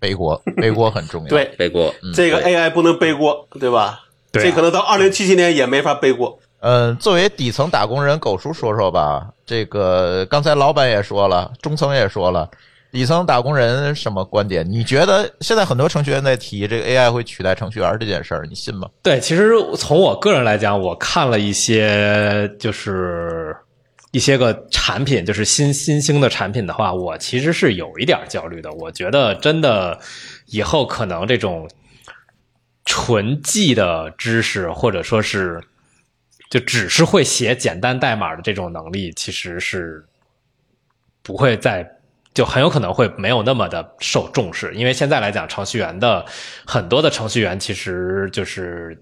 背锅，背锅很重要。对，背锅，这个 AI 不能背锅，对吧？对，这可能到二零七七年也没法背锅。嗯，作为底层打工人，狗叔说说吧。这个刚才老板也说了，中层也说了。底层打工人什么观点？你觉得现在很多程序员在提这个 AI 会取代程序员这件事儿，你信吗？对，其实从我个人来讲，我看了一些就是一些个产品，就是新新兴的产品的话，我其实是有一点焦虑的。我觉得真的以后可能这种纯记的知识，或者说是就只是会写简单代码的这种能力，其实是不会再。就很有可能会没有那么的受重视，因为现在来讲，程序员的很多的程序员其实就是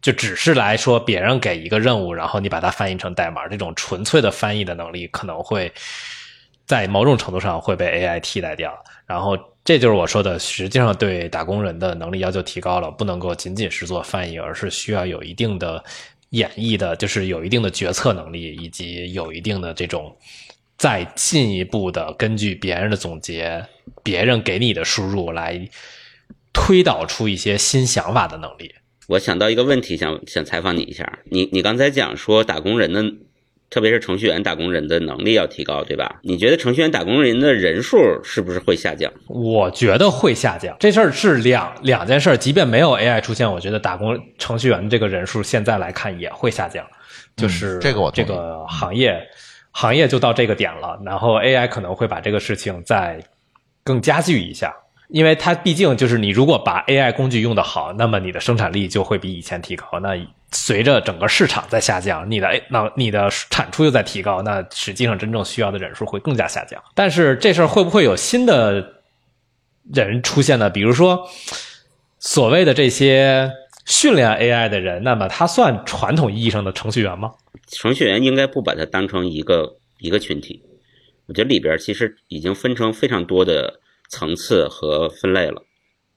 就只是来说别人给一个任务，然后你把它翻译成代码，这种纯粹的翻译的能力可能会在某种程度上会被 AI 替代掉。然后这就是我说的，实际上对打工人的能力要求提高了，不能够仅仅是做翻译，而是需要有一定的演绎的，就是有一定的决策能力，以及有一定的这种。再进一步的根据别人的总结、别人给你的输入来推导出一些新想法的能力。我想到一个问题，想想采访你一下。你你刚才讲说打工人的，特别是程序员打工人的能力要提高，对吧？你觉得程序员打工人的人数是不是会下降？我觉得会下降。这事儿是两两件事。即便没有 AI 出现，我觉得打工程序员这个人数现在来看也会下降。就是这个我这个行业。行业就到这个点了，然后 AI 可能会把这个事情再更加剧一下，因为它毕竟就是你如果把 AI 工具用得好，那么你的生产力就会比以前提高。那随着整个市场在下降，你的那你的产出又在提高，那实际上真正需要的人数会更加下降。但是这事儿会不会有新的人出现呢？比如说所谓的这些训练 AI 的人，那么他算传统意义上的程序员吗？程序员应该不把它当成一个一个群体，我觉得里边其实已经分成非常多的层次和分类了。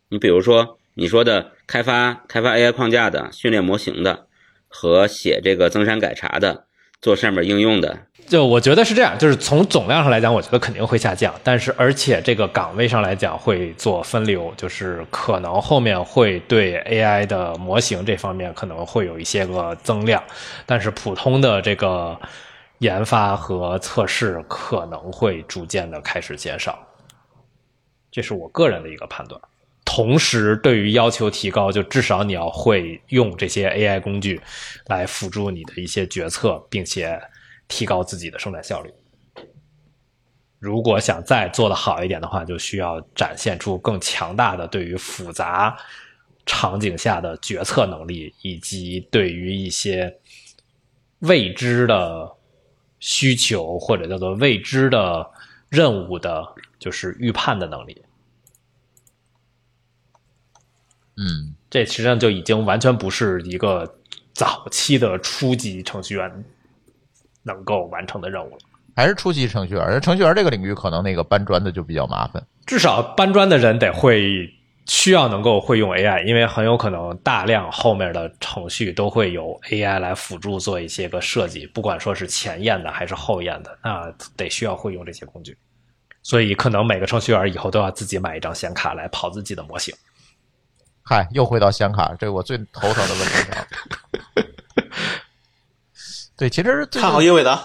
你比如说你说的开发开发 AI 框架的、训练模型的和写这个增删改查的、做上面应用的。就我觉得是这样，就是从总量上来讲，我觉得肯定会下降，但是而且这个岗位上来讲会做分流，就是可能后面会对 AI 的模型这方面可能会有一些个增量，但是普通的这个研发和测试可能会逐渐的开始减少，这是我个人的一个判断。同时，对于要求提高，就至少你要会用这些 AI 工具来辅助你的一些决策，并且。提高自己的生产效率。如果想再做的好一点的话，就需要展现出更强大的对于复杂场景下的决策能力，以及对于一些未知的需求或者叫做未知的任务的，就是预判的能力。嗯，这实际上就已经完全不是一个早期的初级程序员。能够完成的任务了，还是初级程序员？程序员这个领域可能那个搬砖的就比较麻烦，至少搬砖的人得会需要能够会用 AI，因为很有可能大量后面的程序都会由 AI 来辅助做一些个设计，不管说是前验的还是后验的，那得需要会用这些工具。所以可能每个程序员以后都要自己买一张显卡来跑自己的模型。嗨，又回到显卡，这是我最头疼的问题了。对，其实看好英伟达。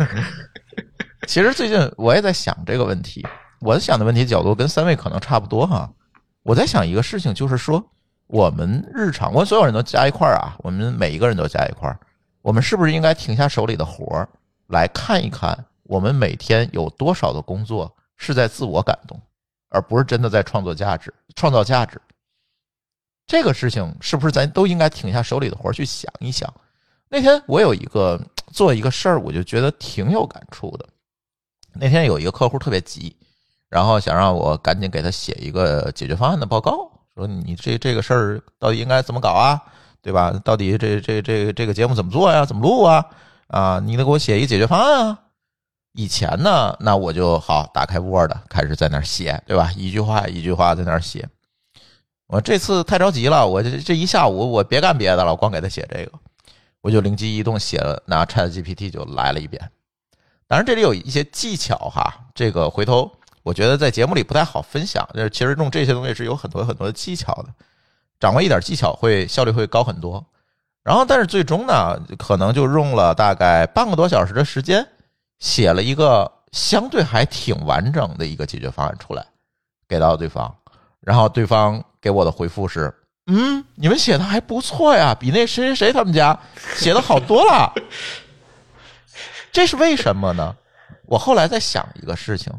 其实最近我也在想这个问题，我想的问题角度跟三位可能差不多哈。我在想一个事情，就是说我们日常，我们所有人都加一块儿啊，我们每一个人都加一块儿，我们是不是应该停下手里的活儿，来看一看我们每天有多少的工作是在自我感动，而不是真的在创作价值、创造价值？这个事情是不是咱都应该停下手里的活儿去想一想？那天我有一个做一个事儿，我就觉得挺有感触的。那天有一个客户特别急，然后想让我赶紧给他写一个解决方案的报告，说你这这个事儿到底应该怎么搞啊？对吧？到底这这这这个节目怎么做呀？怎么录啊？啊，你得给我写一个解决方案啊！以前呢，那我就好打开 Word 开始在那儿写，对吧？一句话一句话在那儿写。我这次太着急了，我这这一下午我别干别的了，我光给他写这个，我就灵机一动写了，拿 Chat GPT 就来了一遍。当然这里有一些技巧哈，这个回头我觉得在节目里不太好分享。就是其实用这些东西是有很多很多的技巧的，掌握一点技巧会效率会高很多。然后但是最终呢，可能就用了大概半个多小时的时间，写了一个相对还挺完整的一个解决方案出来，给到对方，然后对方。给我的回复是：嗯，你们写的还不错呀，比那谁谁谁他们家写的好多了。这是为什么呢？我后来在想一个事情，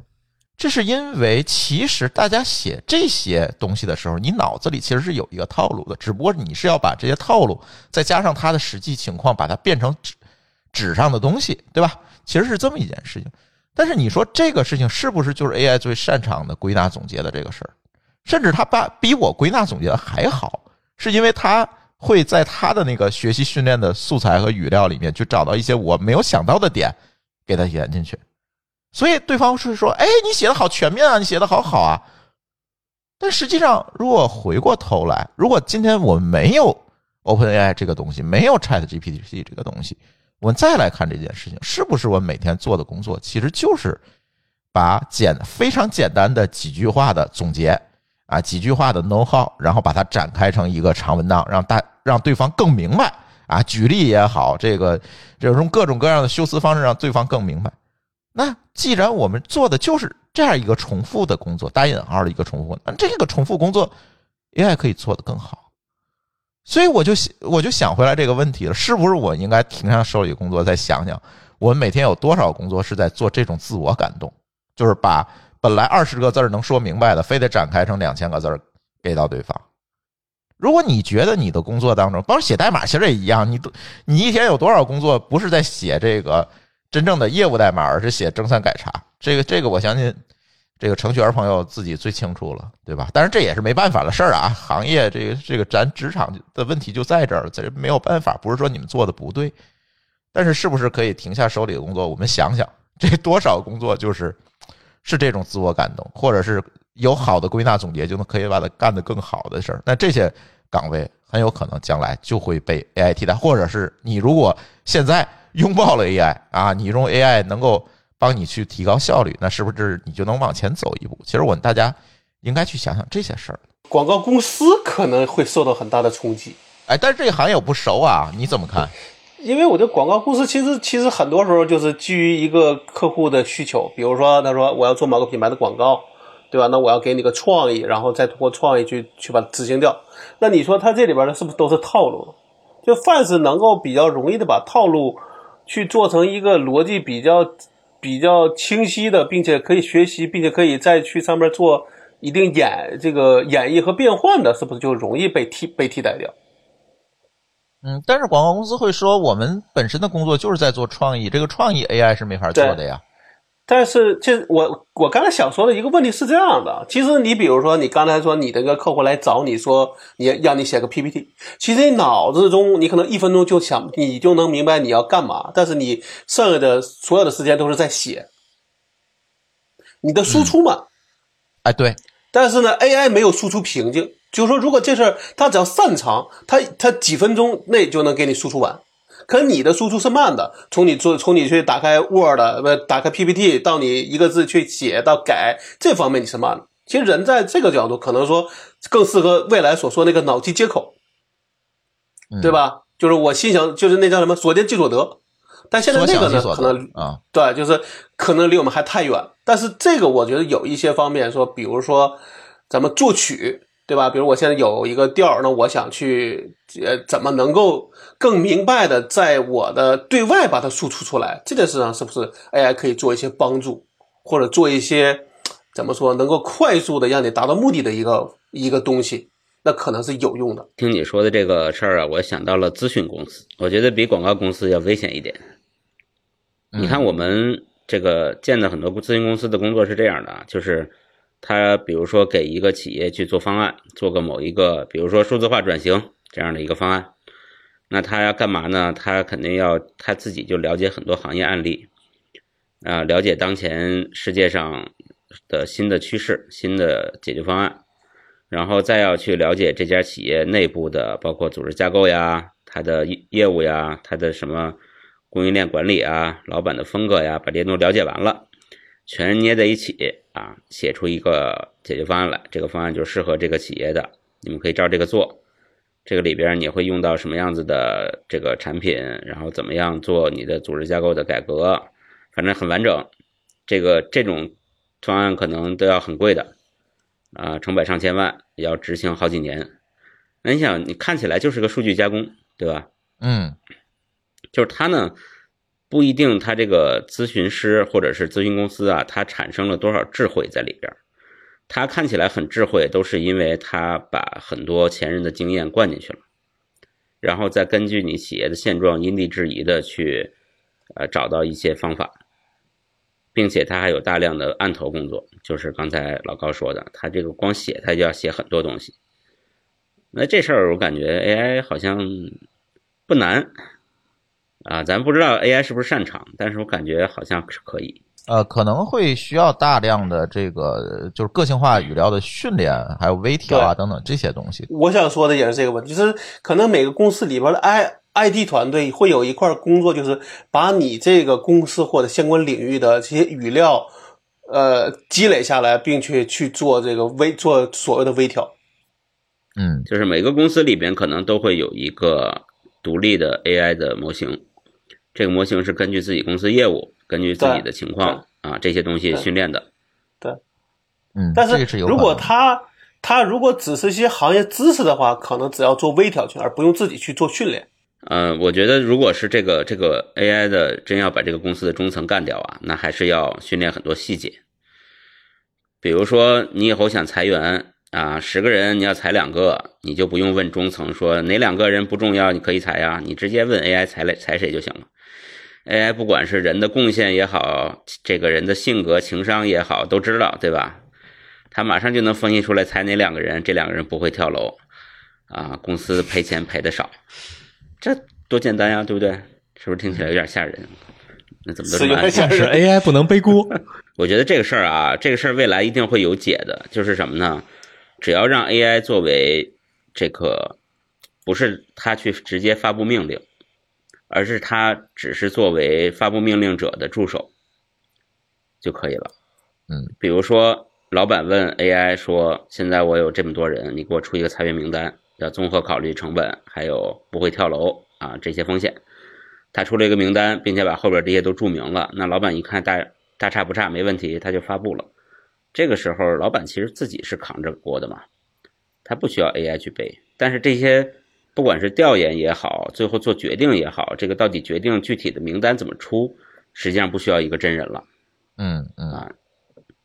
这是因为其实大家写这些东西的时候，你脑子里其实是有一个套路的，只不过你是要把这些套路再加上它的实际情况，把它变成纸纸上的东西，对吧？其实是这么一件事情。但是你说这个事情是不是就是 AI 最擅长的归纳总结的这个事儿？甚至他把比我归纳总结的还好，是因为他会在他的那个学习训练的素材和语料里面去找到一些我没有想到的点，给他填进去。所以对方是说：“哎，你写的好全面啊，你写的好好啊。”但实际上，如果回过头来，如果今天我们没有 OpenAI 这个东西，没有 ChatGPT 这个东西，我们再来看这件事情，是不是我每天做的工作其实就是把简非常简单的几句话的总结。啊，几句话的 know how，然后把它展开成一个长文档，让大让对方更明白啊，举例也好，这个这种各种各样的修辞方式让对方更明白。那既然我们做的就是这样一个重复的工作，打引号的一个重复，那这个重复工作 AI 可以做得更好。所以我就我就想回来这个问题了，是不是我应该停下手里工作，再想想我们每天有多少工作是在做这种自我感动，就是把。本来二十个字能说明白的，非得展开成两千个字给到对方。如果你觉得你的工作当中，包括写代码其实也一样，你都你一天有多少工作不是在写这个真正的业务代码，而是写征三改查？这个这个，我相信这个程序员朋友自己最清楚了，对吧？但是这也是没办法的事儿啊，行业这个这个咱职场的问题就在这儿，这没有办法，不是说你们做的不对，但是是不是可以停下手里的工作，我们想想这多少工作就是。是这种自我感动，或者是有好的归纳总结，就能可以把它干得更好的事儿。那这些岗位很有可能将来就会被 AI 替代，或者是你如果现在拥抱了 AI 啊，你用 AI 能够帮你去提高效率，那是不是你就能往前走一步？其实我们大家应该去想想这些事儿。广告公司可能会受到很大的冲击。哎，但是这个行业我不熟啊，你怎么看？因为我的广告公司其实其实很多时候就是基于一个客户的需求，比如说他说我要做某个品牌的广告，对吧？那我要给你个创意，然后再通过创意去去把它执行掉。那你说他这里边的是不是都是套路？就凡是能够比较容易的把套路去做成一个逻辑比较比较清晰的，并且可以学习，并且可以再去上面做一定演这个演绎和变换的，是不是就容易被替被替代掉？嗯，但是广告公司会说，我们本身的工作就是在做创意，这个创意 AI 是没法做的呀。但是，这我我刚才想说的一个问题是这样的：，其实你比如说，你刚才说你的一个客户来找你说，你让你写个 PPT，其实你脑子中你可能一分钟就想，你就能明白你要干嘛，但是你剩下的所有的时间都是在写，你的输出嘛？哎，对，但是呢，AI 没有输出瓶颈，就是说，如果这事儿他只要擅长，他他几分钟内就能给你输出完。可你的输出是慢的，从你做从你去打开 Word 不打开 PPT 到你一个字去写到改这方面你是慢的。其实人在这个角度可能说更适合未来所说那个脑机接口，对吧？就是我心想就是那叫什么所见即所得，但现在那个呢可能啊对，就是可能离我们还太远。但是这个我觉得有一些方面说，比如说咱们作曲。对吧？比如我现在有一个调那我想去呃，怎么能够更明白的在我的对外把它输出出来？这件事上是不是 AI 可以做一些帮助，或者做一些怎么说能够快速的让你达到目的的一个一个东西？那可能是有用的。听你说的这个事儿啊，我想到了咨询公司，我觉得比广告公司要危险一点。你看我们这个建的很多咨询公司的工作是这样的啊，就是。他比如说给一个企业去做方案，做个某一个，比如说数字化转型这样的一个方案，那他要干嘛呢？他肯定要他自己就了解很多行业案例，啊，了解当前世界上的新的趋势、新的解决方案，然后再要去了解这家企业内部的包括组织架构呀、它的业务呀、它的什么供应链管理啊、老板的风格呀，把这些都了解完了。全捏在一起啊，写出一个解决方案来。这个方案就适合这个企业的，你们可以照这个做。这个里边你会用到什么样子的这个产品，然后怎么样做你的组织架构的改革，反正很完整。这个这种方案可能都要很贵的啊，成百上千万，要执行好几年。那你想，你看起来就是个数据加工，对吧？嗯，就是它呢。不一定，他这个咨询师或者是咨询公司啊，他产生了多少智慧在里边他看起来很智慧，都是因为他把很多前人的经验灌进去了，然后再根据你企业的现状因地制宜的去，呃，找到一些方法，并且他还有大量的案头工作，就是刚才老高说的，他这个光写他就要写很多东西。那这事儿我感觉 AI 好像不难。啊，咱不知道 AI 是不是擅长，但是我感觉好像是可以。呃，可能会需要大量的这个就是个性化语料的训练，还有微调啊等等这些东西。我想说的也是这个问题，就是可能每个公司里边的 I IT 团队会有一块工作，就是把你这个公司或者相关领域的这些语料，呃，积累下来，并且去做这个微做所谓的微调。嗯，就是每个公司里边可能都会有一个独立的 AI 的模型。这个模型是根据自己公司业务、根据自己的情况啊这些东西训练的。对，嗯，但是如果他他如果只是一些行业知识的话，可能只要做微调去，而不用自己去做训练。嗯，我觉得如果是这个这个 AI 的真要把这个公司的中层干掉啊，那还是要训练很多细节。比如说你以后想裁员啊，十个人你要裁两个，你就不用问中层说哪两个人不重要，你可以裁呀，你直接问 AI 裁了裁谁就行了。AI 不管是人的贡献也好，这个人的性格、情商也好，都知道，对吧？他马上就能分析出来猜哪两个人，这两个人不会跳楼，啊，公司赔钱赔的少，这多简单呀，对不对？是不是听起来有点吓人？那怎么都这么吓是 AI 不能背锅。我觉得这个事儿啊，这个事儿未来一定会有解的，就是什么呢？只要让 AI 作为这个，不是他去直接发布命令。而是他只是作为发布命令者的助手就可以了。嗯，比如说，老板问 AI 说：“现在我有这么多人，你给我出一个裁员名单，要综合考虑成本，还有不会跳楼啊这些风险。”他出了一个名单，并且把后边这些都注明了。那老板一看大大差不差，没问题，他就发布了。这个时候，老板其实自己是扛着锅的嘛，他不需要 AI 去背。但是这些。不管是调研也好，最后做决定也好，这个到底决定具体的名单怎么出，实际上不需要一个真人了。嗯嗯啊，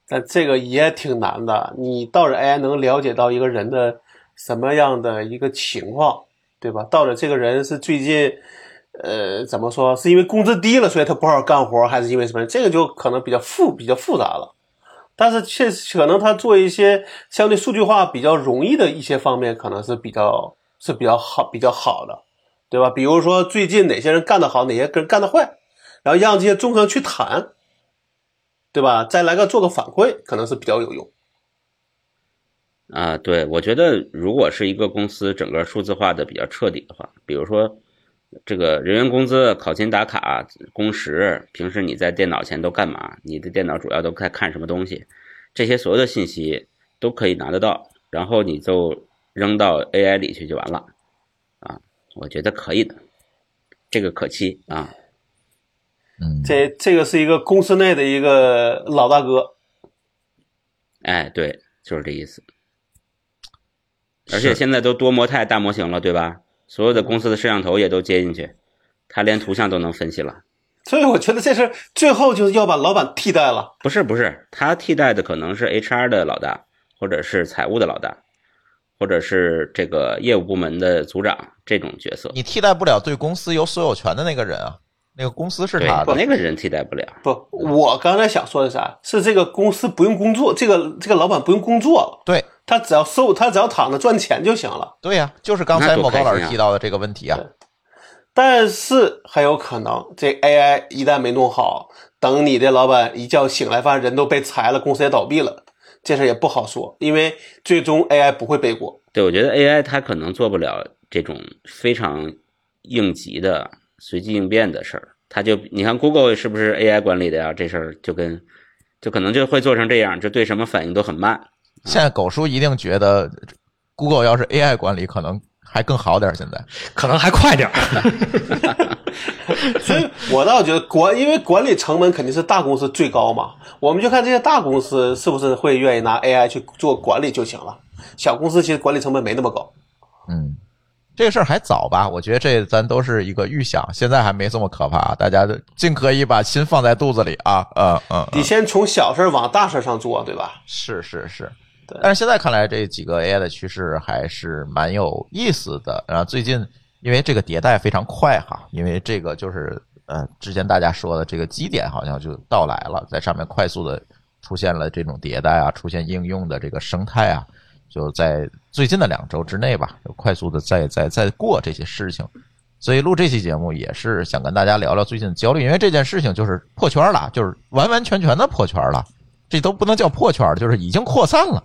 但这个也挺难的。你倒是 AI 能了解到一个人的什么样的一个情况，对吧？到底这个人是最近，呃，怎么说？是因为工资低了，所以他不好好干活，还是因为什么？这个就可能比较复比较复杂了。但是确实可能他做一些相对数据化比较容易的一些方面，可能是比较。是比较好、比较好的，对吧？比如说最近哪些人干得好，哪些人干得坏，然后让这些中层去谈，对吧？再来个做个反馈，可能是比较有用。啊，对，我觉得如果是一个公司整个数字化的比较彻底的话，比如说这个人员工资、考勤打卡、工时，平时你在电脑前都干嘛？你的电脑主要都在看什么东西？这些所有的信息都可以拿得到，然后你就扔到 AI 里去就完了。啊，我觉得可以的，这个可期啊。嗯，这这个是一个公司内的一个老大哥，哎，对，就是这意思。而且现在都多模态大模型了，对吧？所有的公司的摄像头也都接进去，他连图像都能分析了。所以我觉得这事最后就是要把老板替代了。不是不是，他替代的可能是 HR 的老大，或者是财务的老大，或者是这个业务部门的组长这种角色。你替代不了对公司有所有权的那个人啊，那个公司是对他的。那个人替代不了。不，我刚才想说的啥？是这个公司不用工作，这个这个老板不用工作了，对他只要收，他只要躺着赚钱就行了。对呀、就是刚才那多某高老师提到的这个问题啊。但是很有可能，这 AI 一旦没弄好，等你的老板一觉醒来，发现人都被裁了，公司也倒闭了，这事儿也不好说，因为最终 AI 不会背锅。对，我觉得 AI 它可能做不了这种非常应急的、随机应变的事儿。它就你看 Google 是不是 AI 管理的呀？这事儿就跟就可能就会做成这样，就对什么反应都很慢。现在狗叔一定觉得 Google 要是 AI 管理，可能还更好点。现在可能还快点儿。所以我倒觉得管，因为管理成本肯定是大公司最高嘛，我们就看这些大公司是不是会愿意拿 AI 去做管理就行了。小公司其实管理成本没那么高。嗯，这个事儿还早吧？我觉得这咱都是一个预想，现在还没这么可怕。大家都尽可以把心放在肚子里啊，嗯嗯，你先从小事儿往大事儿上做，对吧？是是是但是现在看来，这几个 AI 的趋势还是蛮有意思的。然后最近因为这个迭代非常快哈，因为这个就是呃之前大家说的这个基点好像就到来了，在上面快速的出现了这种迭代啊，出现应用的这个生态啊，就在最近的两周之内吧，就快速的在在在过这些事情。所以录这期节目也是想跟大家聊聊最近的焦虑，因为这件事情就是破圈了，就是完完全全的破圈了。这都不能叫破圈，就是已经扩散了。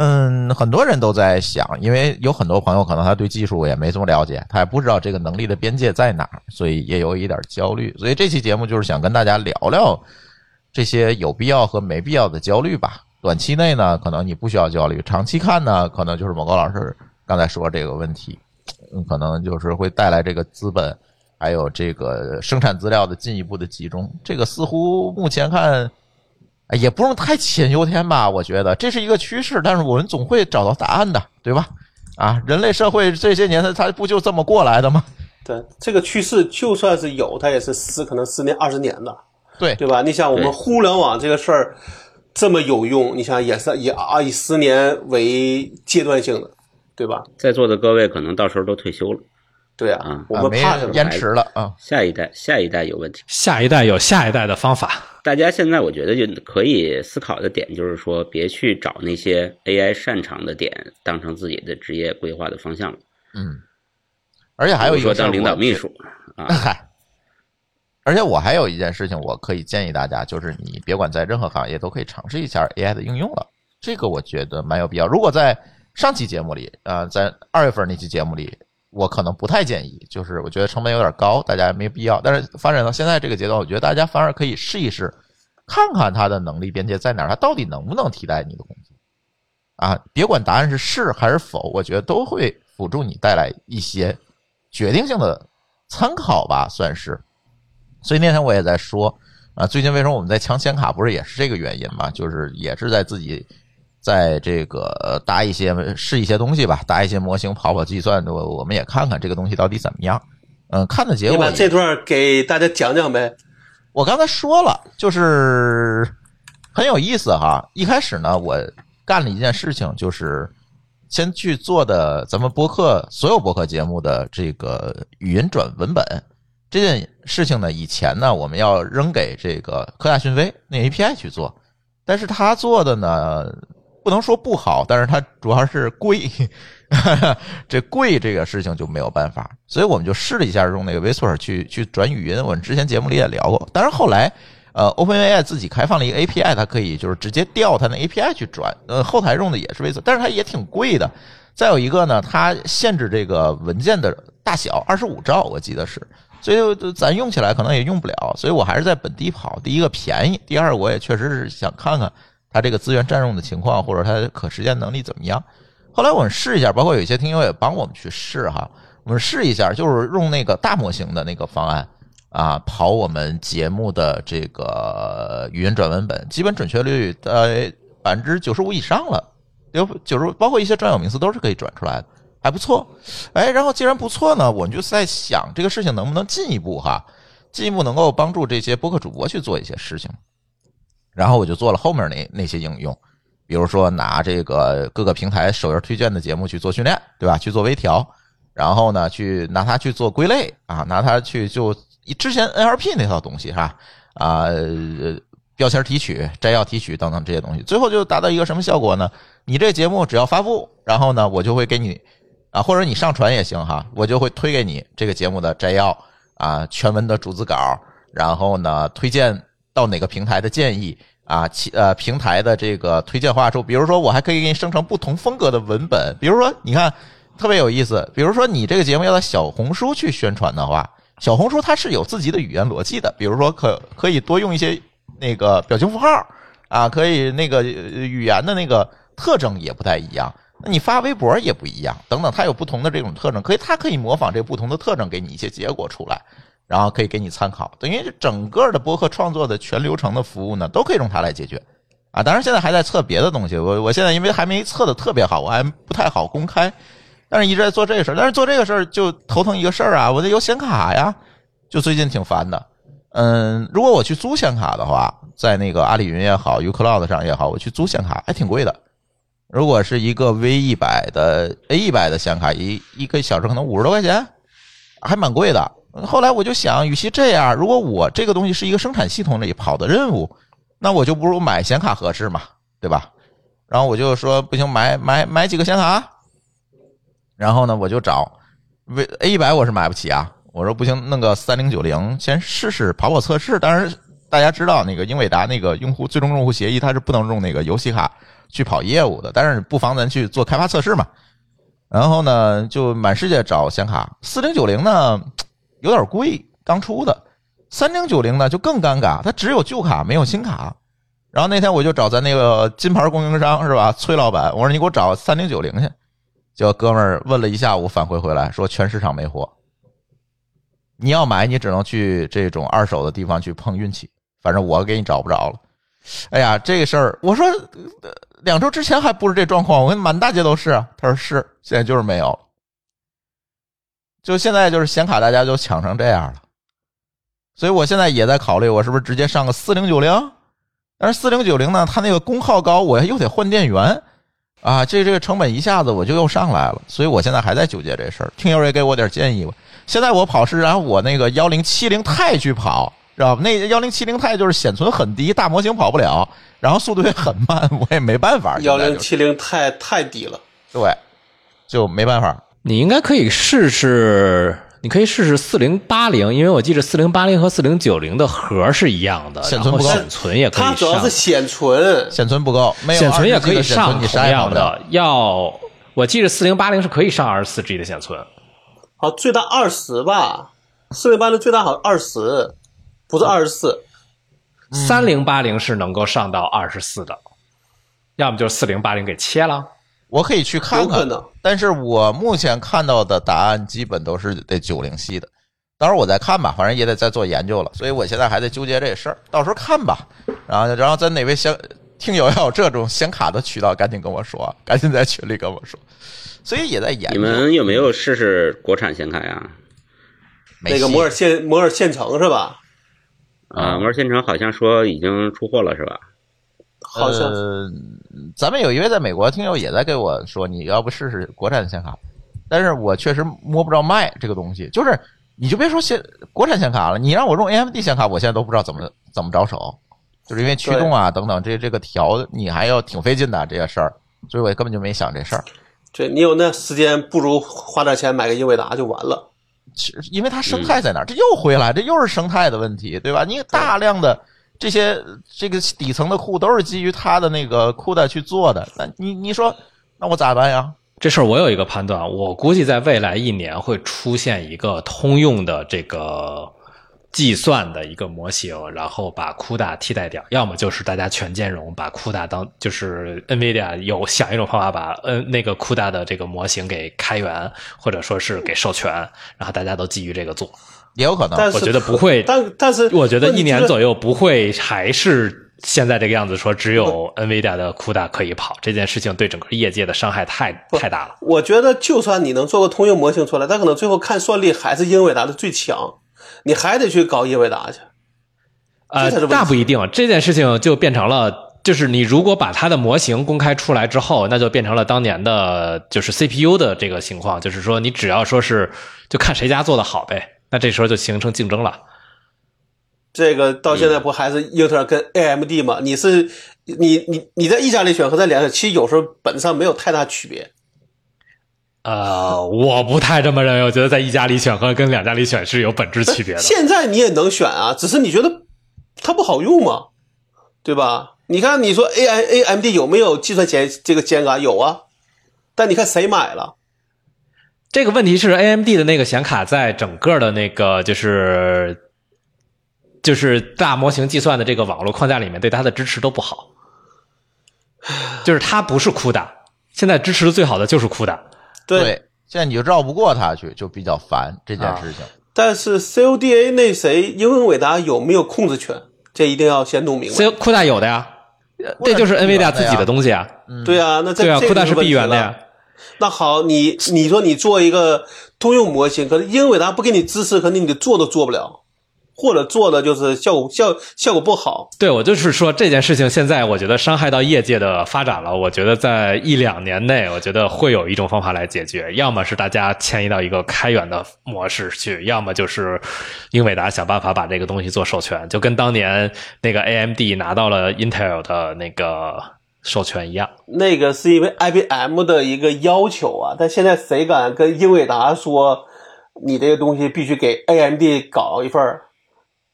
嗯，很多人都在想，因为有很多朋友可能他对技术也没这么了解，他也不知道这个能力的边界在哪儿，所以也有一点焦虑。所以这期节目就是想跟大家聊聊这些有必要和没必要的焦虑吧。短期内呢，可能你不需要焦虑；长期看呢，可能就是某高老师刚才说这个问题，嗯，可能就是会带来这个资本还有这个生产资料的进一步的集中。这个似乎目前看。哎也不用太杞人忧天吧，我觉得这是一个趋势，但是我们总会找到答案的，对吧？啊，人类社会这些年它它不就这么过来的吗？对，这个趋势就算是有，它也是十可能十年二十年的，对对吧？你想我们互联网这个事儿这么有用，你想也是以啊以十年为阶段性的，对吧？在座的各位可能到时候都退休了，对啊啊，我们怕什么？延迟了啊，下一代下一代有问题。下一代有下一代的方法。大家现在我觉得就可以思考的点就是说，别去找那些 AI 擅长的点当成自己的职业规划的方向了。嗯，而且还有一个说当领导秘书啊，，嗨，而且我还有一件事情，我可以建议大家，就是你别管在任何行业都可以尝试一下 AI 的应用了，这个我觉得蛮有必要。如果在上期节目里，呃，在二月份那期节目里，我可能不太建议，就是我觉得成本有点高，大家没必要。但是发展到现在这个阶段，我觉得大家反而可以试一试，看看它的能力边界在哪儿，它到底能不能替代你的工作啊？别管答案是是还是否，我觉得都会辅助你带来一些决定性的参考吧，算是。所以那天我也在说啊，最近为什么我们在抢显卡，不是也是这个原因嘛？就是也是在自己在这个搭一些试一些东西吧，搭一些模型，跑跑计算，我我们也看看这个东西到底怎么样。嗯，看的结果你把这段给大家讲讲呗。我刚才说了，就是很有意思哈。一开始呢，我干了一件事情，就是先去做的咱们播客所有播客节目的这个语音转文本这件事情呢，以前呢我们要扔给这个科大讯飞那 API 去做，但是他做的呢不能说不好，但是它主要是贵，这贵这个事情就没有办法，所以我们就试了一下用那个 Whisper 去去转语音。我们之前节目里也聊过，但是后来呃，OpenAI 自己开放了一个 API，它可以就是直接调它那 API 去转。呃，后台用的也是 v 斯，但是它也挺贵的。再有一个呢，它限制这个文件的大小，二十五兆，我记得是，所以咱用起来可能也用不了。所以我还是在本地跑。第一个便宜，第二我也确实是想看看它这个资源占用的情况，或者它可实现能力怎么样。后来我们试一下，包括有些听友也帮我们去试哈，我们试一下，就是用那个大模型的那个方案。啊，跑我们节目的这个语音转文本，基本准确率在百分之九十五以上了，有九十，包括一些专有名词都是可以转出来的，还不错。哎，然后既然不错呢，我们就在想这个事情能不能进一步哈，进一步能够帮助这些播客主播去做一些事情。然后我就做了后面那那些应用，比如说拿这个各个平台首页推荐的节目去做训练，对吧？去做微调，然后呢，去拿它去做归类啊，拿它去就。之前 NLP 那套东西哈啊，标签提取、摘要提取等等这些东西，最后就达到一个什么效果呢？你这节目只要发布，然后呢，我就会给你啊，或者你上传也行哈，我就会推给你这个节目的摘要啊，全文的主字稿，然后呢，推荐到哪个平台的建议啊，其呃平台的这个推荐话术，比如说我还可以给你生成不同风格的文本，比如说你看特别有意思，比如说你这个节目要在小红书去宣传的话。小红书它是有自己的语言逻辑的，比如说可可以多用一些那个表情符号啊，可以那个语言的那个特征也不太一样。你发微博也不一样，等等，它有不同的这种特征，可以它可以模仿这不同的特征给你一些结果出来，然后可以给你参考。等于整个的博客创作的全流程的服务呢，都可以用它来解决啊。当然现在还在测别的东西，我我现在因为还没测的特别好，我还不太好公开。但是一直在做这个事儿，但是做这个事儿就头疼一个事儿啊，我得有显卡呀，就最近挺烦的。嗯，如果我去租显卡的话，在那个阿里云也好，uCloud 上也好，我去租显卡还挺贵的。如果是一个 V 一百的 A 一百的显卡，一一个小时可能五十多块钱，还蛮贵的。后来我就想，与其这样，如果我这个东西是一个生产系统里跑的任务，那我就不如买显卡合适嘛，对吧？然后我就说，不行，买买买几个显卡。然后呢，我就找，V A 一百我是买不起啊。我说不行，弄个三零九零先试试跑跑测试。当然，大家知道那个英伟达那个用户最终用户协议，它是不能用那个游戏卡去跑业务的。但是不妨咱去做开发测试嘛。然后呢，就满世界找显卡。四零九零呢有点贵，刚出的。三零九零呢就更尴尬，它只有旧卡没有新卡。然后那天我就找咱那个金牌供应商是吧，崔老板，我说你给我找三零九零去。结果哥们儿问了一下午，返回回来说全市场没货。你要买，你只能去这种二手的地方去碰运气。反正我给你找不着了。哎呀，这个事儿，我说两周之前还不是这状况，我跟满大街都是。他说是，现在就是没有。就现在就是显卡，大家就抢成这样了。所以我现在也在考虑，我是不是直接上个四零九零？但是四零九零呢，它那个功耗高，我又得换电源。啊，这这个成本一下子我就又上来了，所以我现在还在纠结这事儿。听友也给我点建议吧。现在我跑是然后我那个幺零七零钛去跑，知道吧？那幺零七零钛就是显存很低，大模型跑不了，然后速度也很慢，我也没办法。幺零七零钛太低了，对，就没办法。你应该可以试试。你可以试试四零八零，因为我记得四零八零和四零九零的核是一样的，显存不够，显存也可以上。它主要是显存，显存不够，显存也可以上同样的。要我记得四零八零是可以上二十四 G 的显存，好，最大二十吧。四零八零最大好二十，不是二十四。三零八零是能够上到二十四的，要么就是四零八零给切了。我可以去看看，但是我目前看到的答案基本都是得九零系的，到时候我再看吧，反正也得再做研究了，所以我现在还在纠结这事儿，到时候看吧。然后，然后咱哪位想听友要有这种显卡的渠道，赶紧跟我说，赶紧在群里跟我说。所以也在研究。你们有没有试试国产显卡呀？那个摩尔线摩尔线程是吧？啊，摩尔线程好像说已经出货了，是吧？好像，咱们有一位在美国听友也在给我说，你要不试试国产显卡？但是我确实摸不着脉这个东西，就是你就别说显国产显卡了，你让我用 AMD 显卡，我现在都不知道怎么怎么着手，就是因为驱动啊等等这这个调，你还要挺费劲的这些事儿，所以我根本就没想这事儿。对你有那时间，不如花点钱买个英伟达就完了。其实因为它生态在哪儿，这又回来，这又是生态的问题，对吧？你大量的。这些这个底层的库都是基于它的那个 CUDA 去做的，那你你说那我咋办呀？这事儿我有一个判断，我估计在未来一年会出现一个通用的这个计算的一个模型，然后把 CUDA 替代掉，要么就是大家全兼容，把 CUDA 当就是 NVIDIA 有想一种方法把 N 那个 CUDA 的这个模型给开源，或者说是给授权，然后大家都基于这个做。也有可能，但是我觉得不会但但是我觉得一年。左右不会还是现在这个样子，说只有 NVIDIA 的 CUDA 可以跑，这件事情对整个业界的伤害太太大了。我觉得，就算你能做个通用模型出来，但可能最后看算力还是英伟达的最强，你还得去搞英伟达去。呃那不一定，这件事情就变成了，就是你如果把它的模型公开出来之后，那就变成了当年的，就是 CPU 的这个情况，就是说你只要说是就看谁家做的好呗，那这时候就形成竞争了。这个到现在不还是英特尔跟 AMD 吗？你是你你你在一家里选和在两家，其实有时候本质上没有太大区别。呃，我不太这么认为，我觉得在一家里选和跟两家里选是有本质区别的。现在你也能选啊，只是你觉得它不好用嘛，对吧？你看，你说 A I A M D 有没有计算前这个显卡？有啊，但你看谁买了？这个问题是 AMD 的那个显卡在整个的那个就是就是大模型计算的这个网络框架里面对它的支持都不好，就是它不是 CUDA，现在支持的最好的就是 CUDA。对，现在你就绕不过它去，就比较烦这件事情。但是 CODA 那谁英伟达有没有控制权？这一定要先弄明白。C CUDA 有的呀，这就是 NVIDIA 自己的东西啊。对啊，那这对啊，CUDA 这个是闭源的呀。那好，你你说你做一个通用模型，可是英伟达不给你支持，可能你做都做不了，或者做的就是效果效效果不好。对，我就是说这件事情，现在我觉得伤害到业界的发展了。我觉得在一两年内，我觉得会有一种方法来解决，要么是大家迁移到一个开源的模式去，要么就是英伟达想办法把这个东西做授权，就跟当年那个 AMD 拿到了 Intel 的那个授权一样。那个是因为 IBM 的一个要求啊，但现在谁敢跟英伟达说你这个东西必须给 AMD 搞一份儿？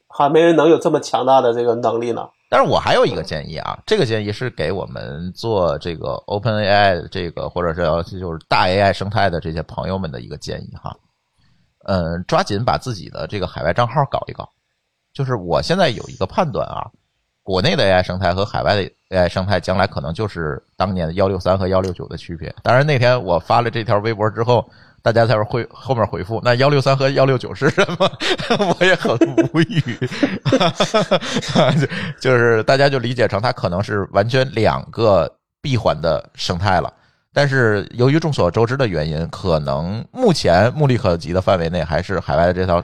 还没人能有这么强大的这个能力呢。但是我还有一个建议啊，这个建议是给我们做这个 Open AI 这个或者是就是大 AI 生态的这些朋友们的一个建议哈。嗯，抓紧把自己的这个海外账号搞一搞。就是我现在有一个判断啊，国内的 AI 生态和海外的 AI 生态将来可能就是当年的幺六三和幺六九的区别。当然那天我发了这条微博之后，大家才会回后面回复，那幺六三和幺六九是什么？我也很无语，哈哈，就就是大家就理解成它可能是完全两个闭环的生态了。但是由于众所周知的原因，可能目前目力可及的范围内，还是海外的这套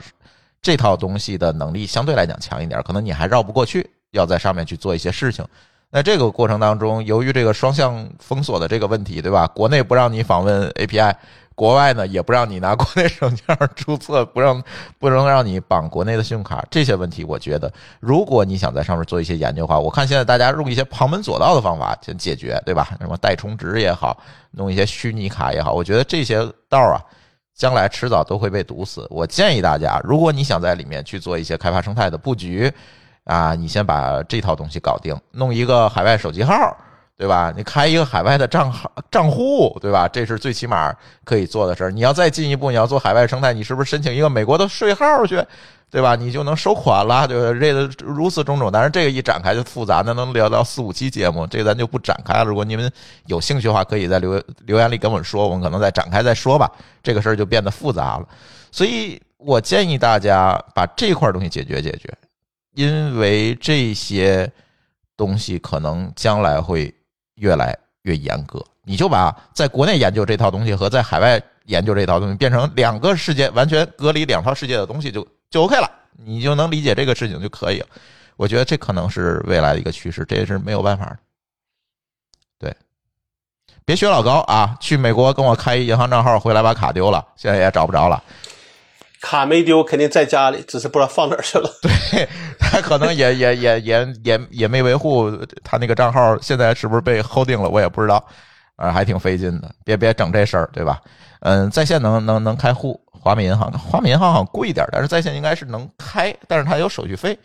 这套东西的能力相对来讲强一点，可能你还绕不过去，要在上面去做一些事情。那这个过程当中，由于这个双向封锁的这个问题，对吧？国内不让你访问 API，国外呢也不让你拿国内手机号注册，不让不能让你绑国内的信用卡，这些问题，我觉得如果你想在上面做一些研究的话，我看现在大家用一些旁门左道的方法去解决，对吧？什么代充值也好，弄一些虚拟卡也好，我觉得这些道儿啊，将来迟早都会被堵死。我建议大家，如果你想在里面去做一些开发生态的布局。啊，你先把这套东西搞定，弄一个海外手机号，对吧？你开一个海外的账号账户，对吧？这是最起码可以做的事儿。你要再进一步，你要做海外生态，你是不是申请一个美国的税号去，对吧？你就能收款了，对吧？这个如此种种，当然这个一展开就复杂，那能聊到四五期节目，这咱就不展开了。如果你们有兴趣的话，可以在留留言里跟我们说，我们可能再展开再说吧。这个事儿就变得复杂了，所以我建议大家把这块东西解决解决。因为这些东西可能将来会越来越严格，你就把在国内研究这套东西和在海外研究这套东西变成两个世界，完全隔离两套世界的东西就就 OK 了，你就能理解这个事情就可以了。我觉得这可能是未来的一个趋势，这也是没有办法的。对，别学老高啊，去美国跟我开一银行账号，回来把卡丢了，现在也找不着了。卡没丢，肯定在家里，只是不知道放哪儿去了。对他可能也也也也也也没维护他那个账号，现在是不是被 holding 了，我也不知道，啊，还挺费劲的。别别整这事儿，对吧？嗯，在线能能能开户，华美银行，华美银行好像贵一点，但是在线应该是能开，但是它有手续费。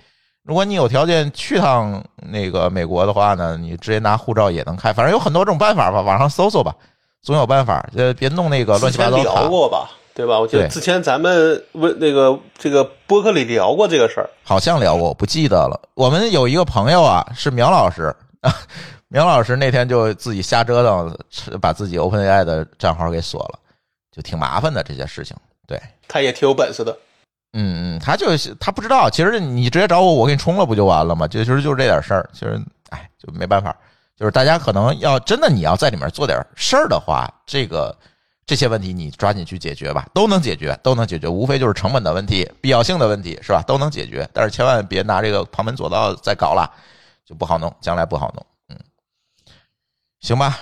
如果你有条件去趟那个美国的话呢，你直接拿护照也能开，反正有很多种办法吧，网上搜搜吧，总有办法。呃，别弄那个乱七八糟之前聊过吧，对吧？我记得之前咱们问那个这个播客里聊过这个事儿。好像聊过，我不记得了。我们有一个朋友啊，是苗老师，苗老师那天就自己瞎折腾，把自己 OpenAI 的账号给锁了，就挺麻烦的这些事情。对，他也挺有本事的，嗯嗯，他就是他不知道，其实你直接找我，我给你充了不就完了吗？就其实就是这点事儿，其实哎就没办法，就是大家可能要真的你要在里面做点事儿的话，这个这些问题你抓紧去解决吧，都能解决，都能解决，无非就是成本的问题、必要性的问题，是吧？都能解决，但是千万别拿这个旁门左道再搞了，就不好弄，将来不好弄。嗯，行吧。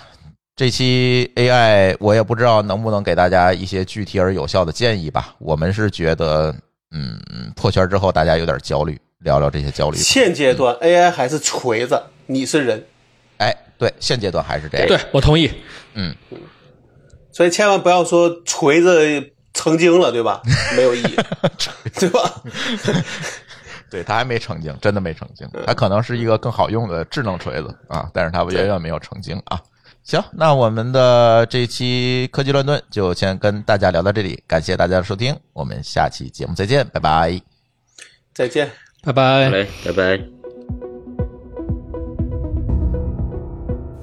这期 AI 我也不知道能不能给大家一些具体而有效的建议吧。我们是觉得，嗯，破圈之后大家有点焦虑，聊聊这些焦虑。现阶段 AI 还是锤子，你是人，哎，对，现阶段还是这样。对我同意。嗯，所以千万不要说锤子成精了，对吧？没有意义，对吧？对，他还没成精，真的没成精，他可能是一个更好用的智能锤子啊，但是它远远没有成精啊。行，那我们的这期科技乱炖就先跟大家聊到这里，感谢大家的收听，我们下期节目再见，拜拜。再见。拜拜好。嘞，拜拜。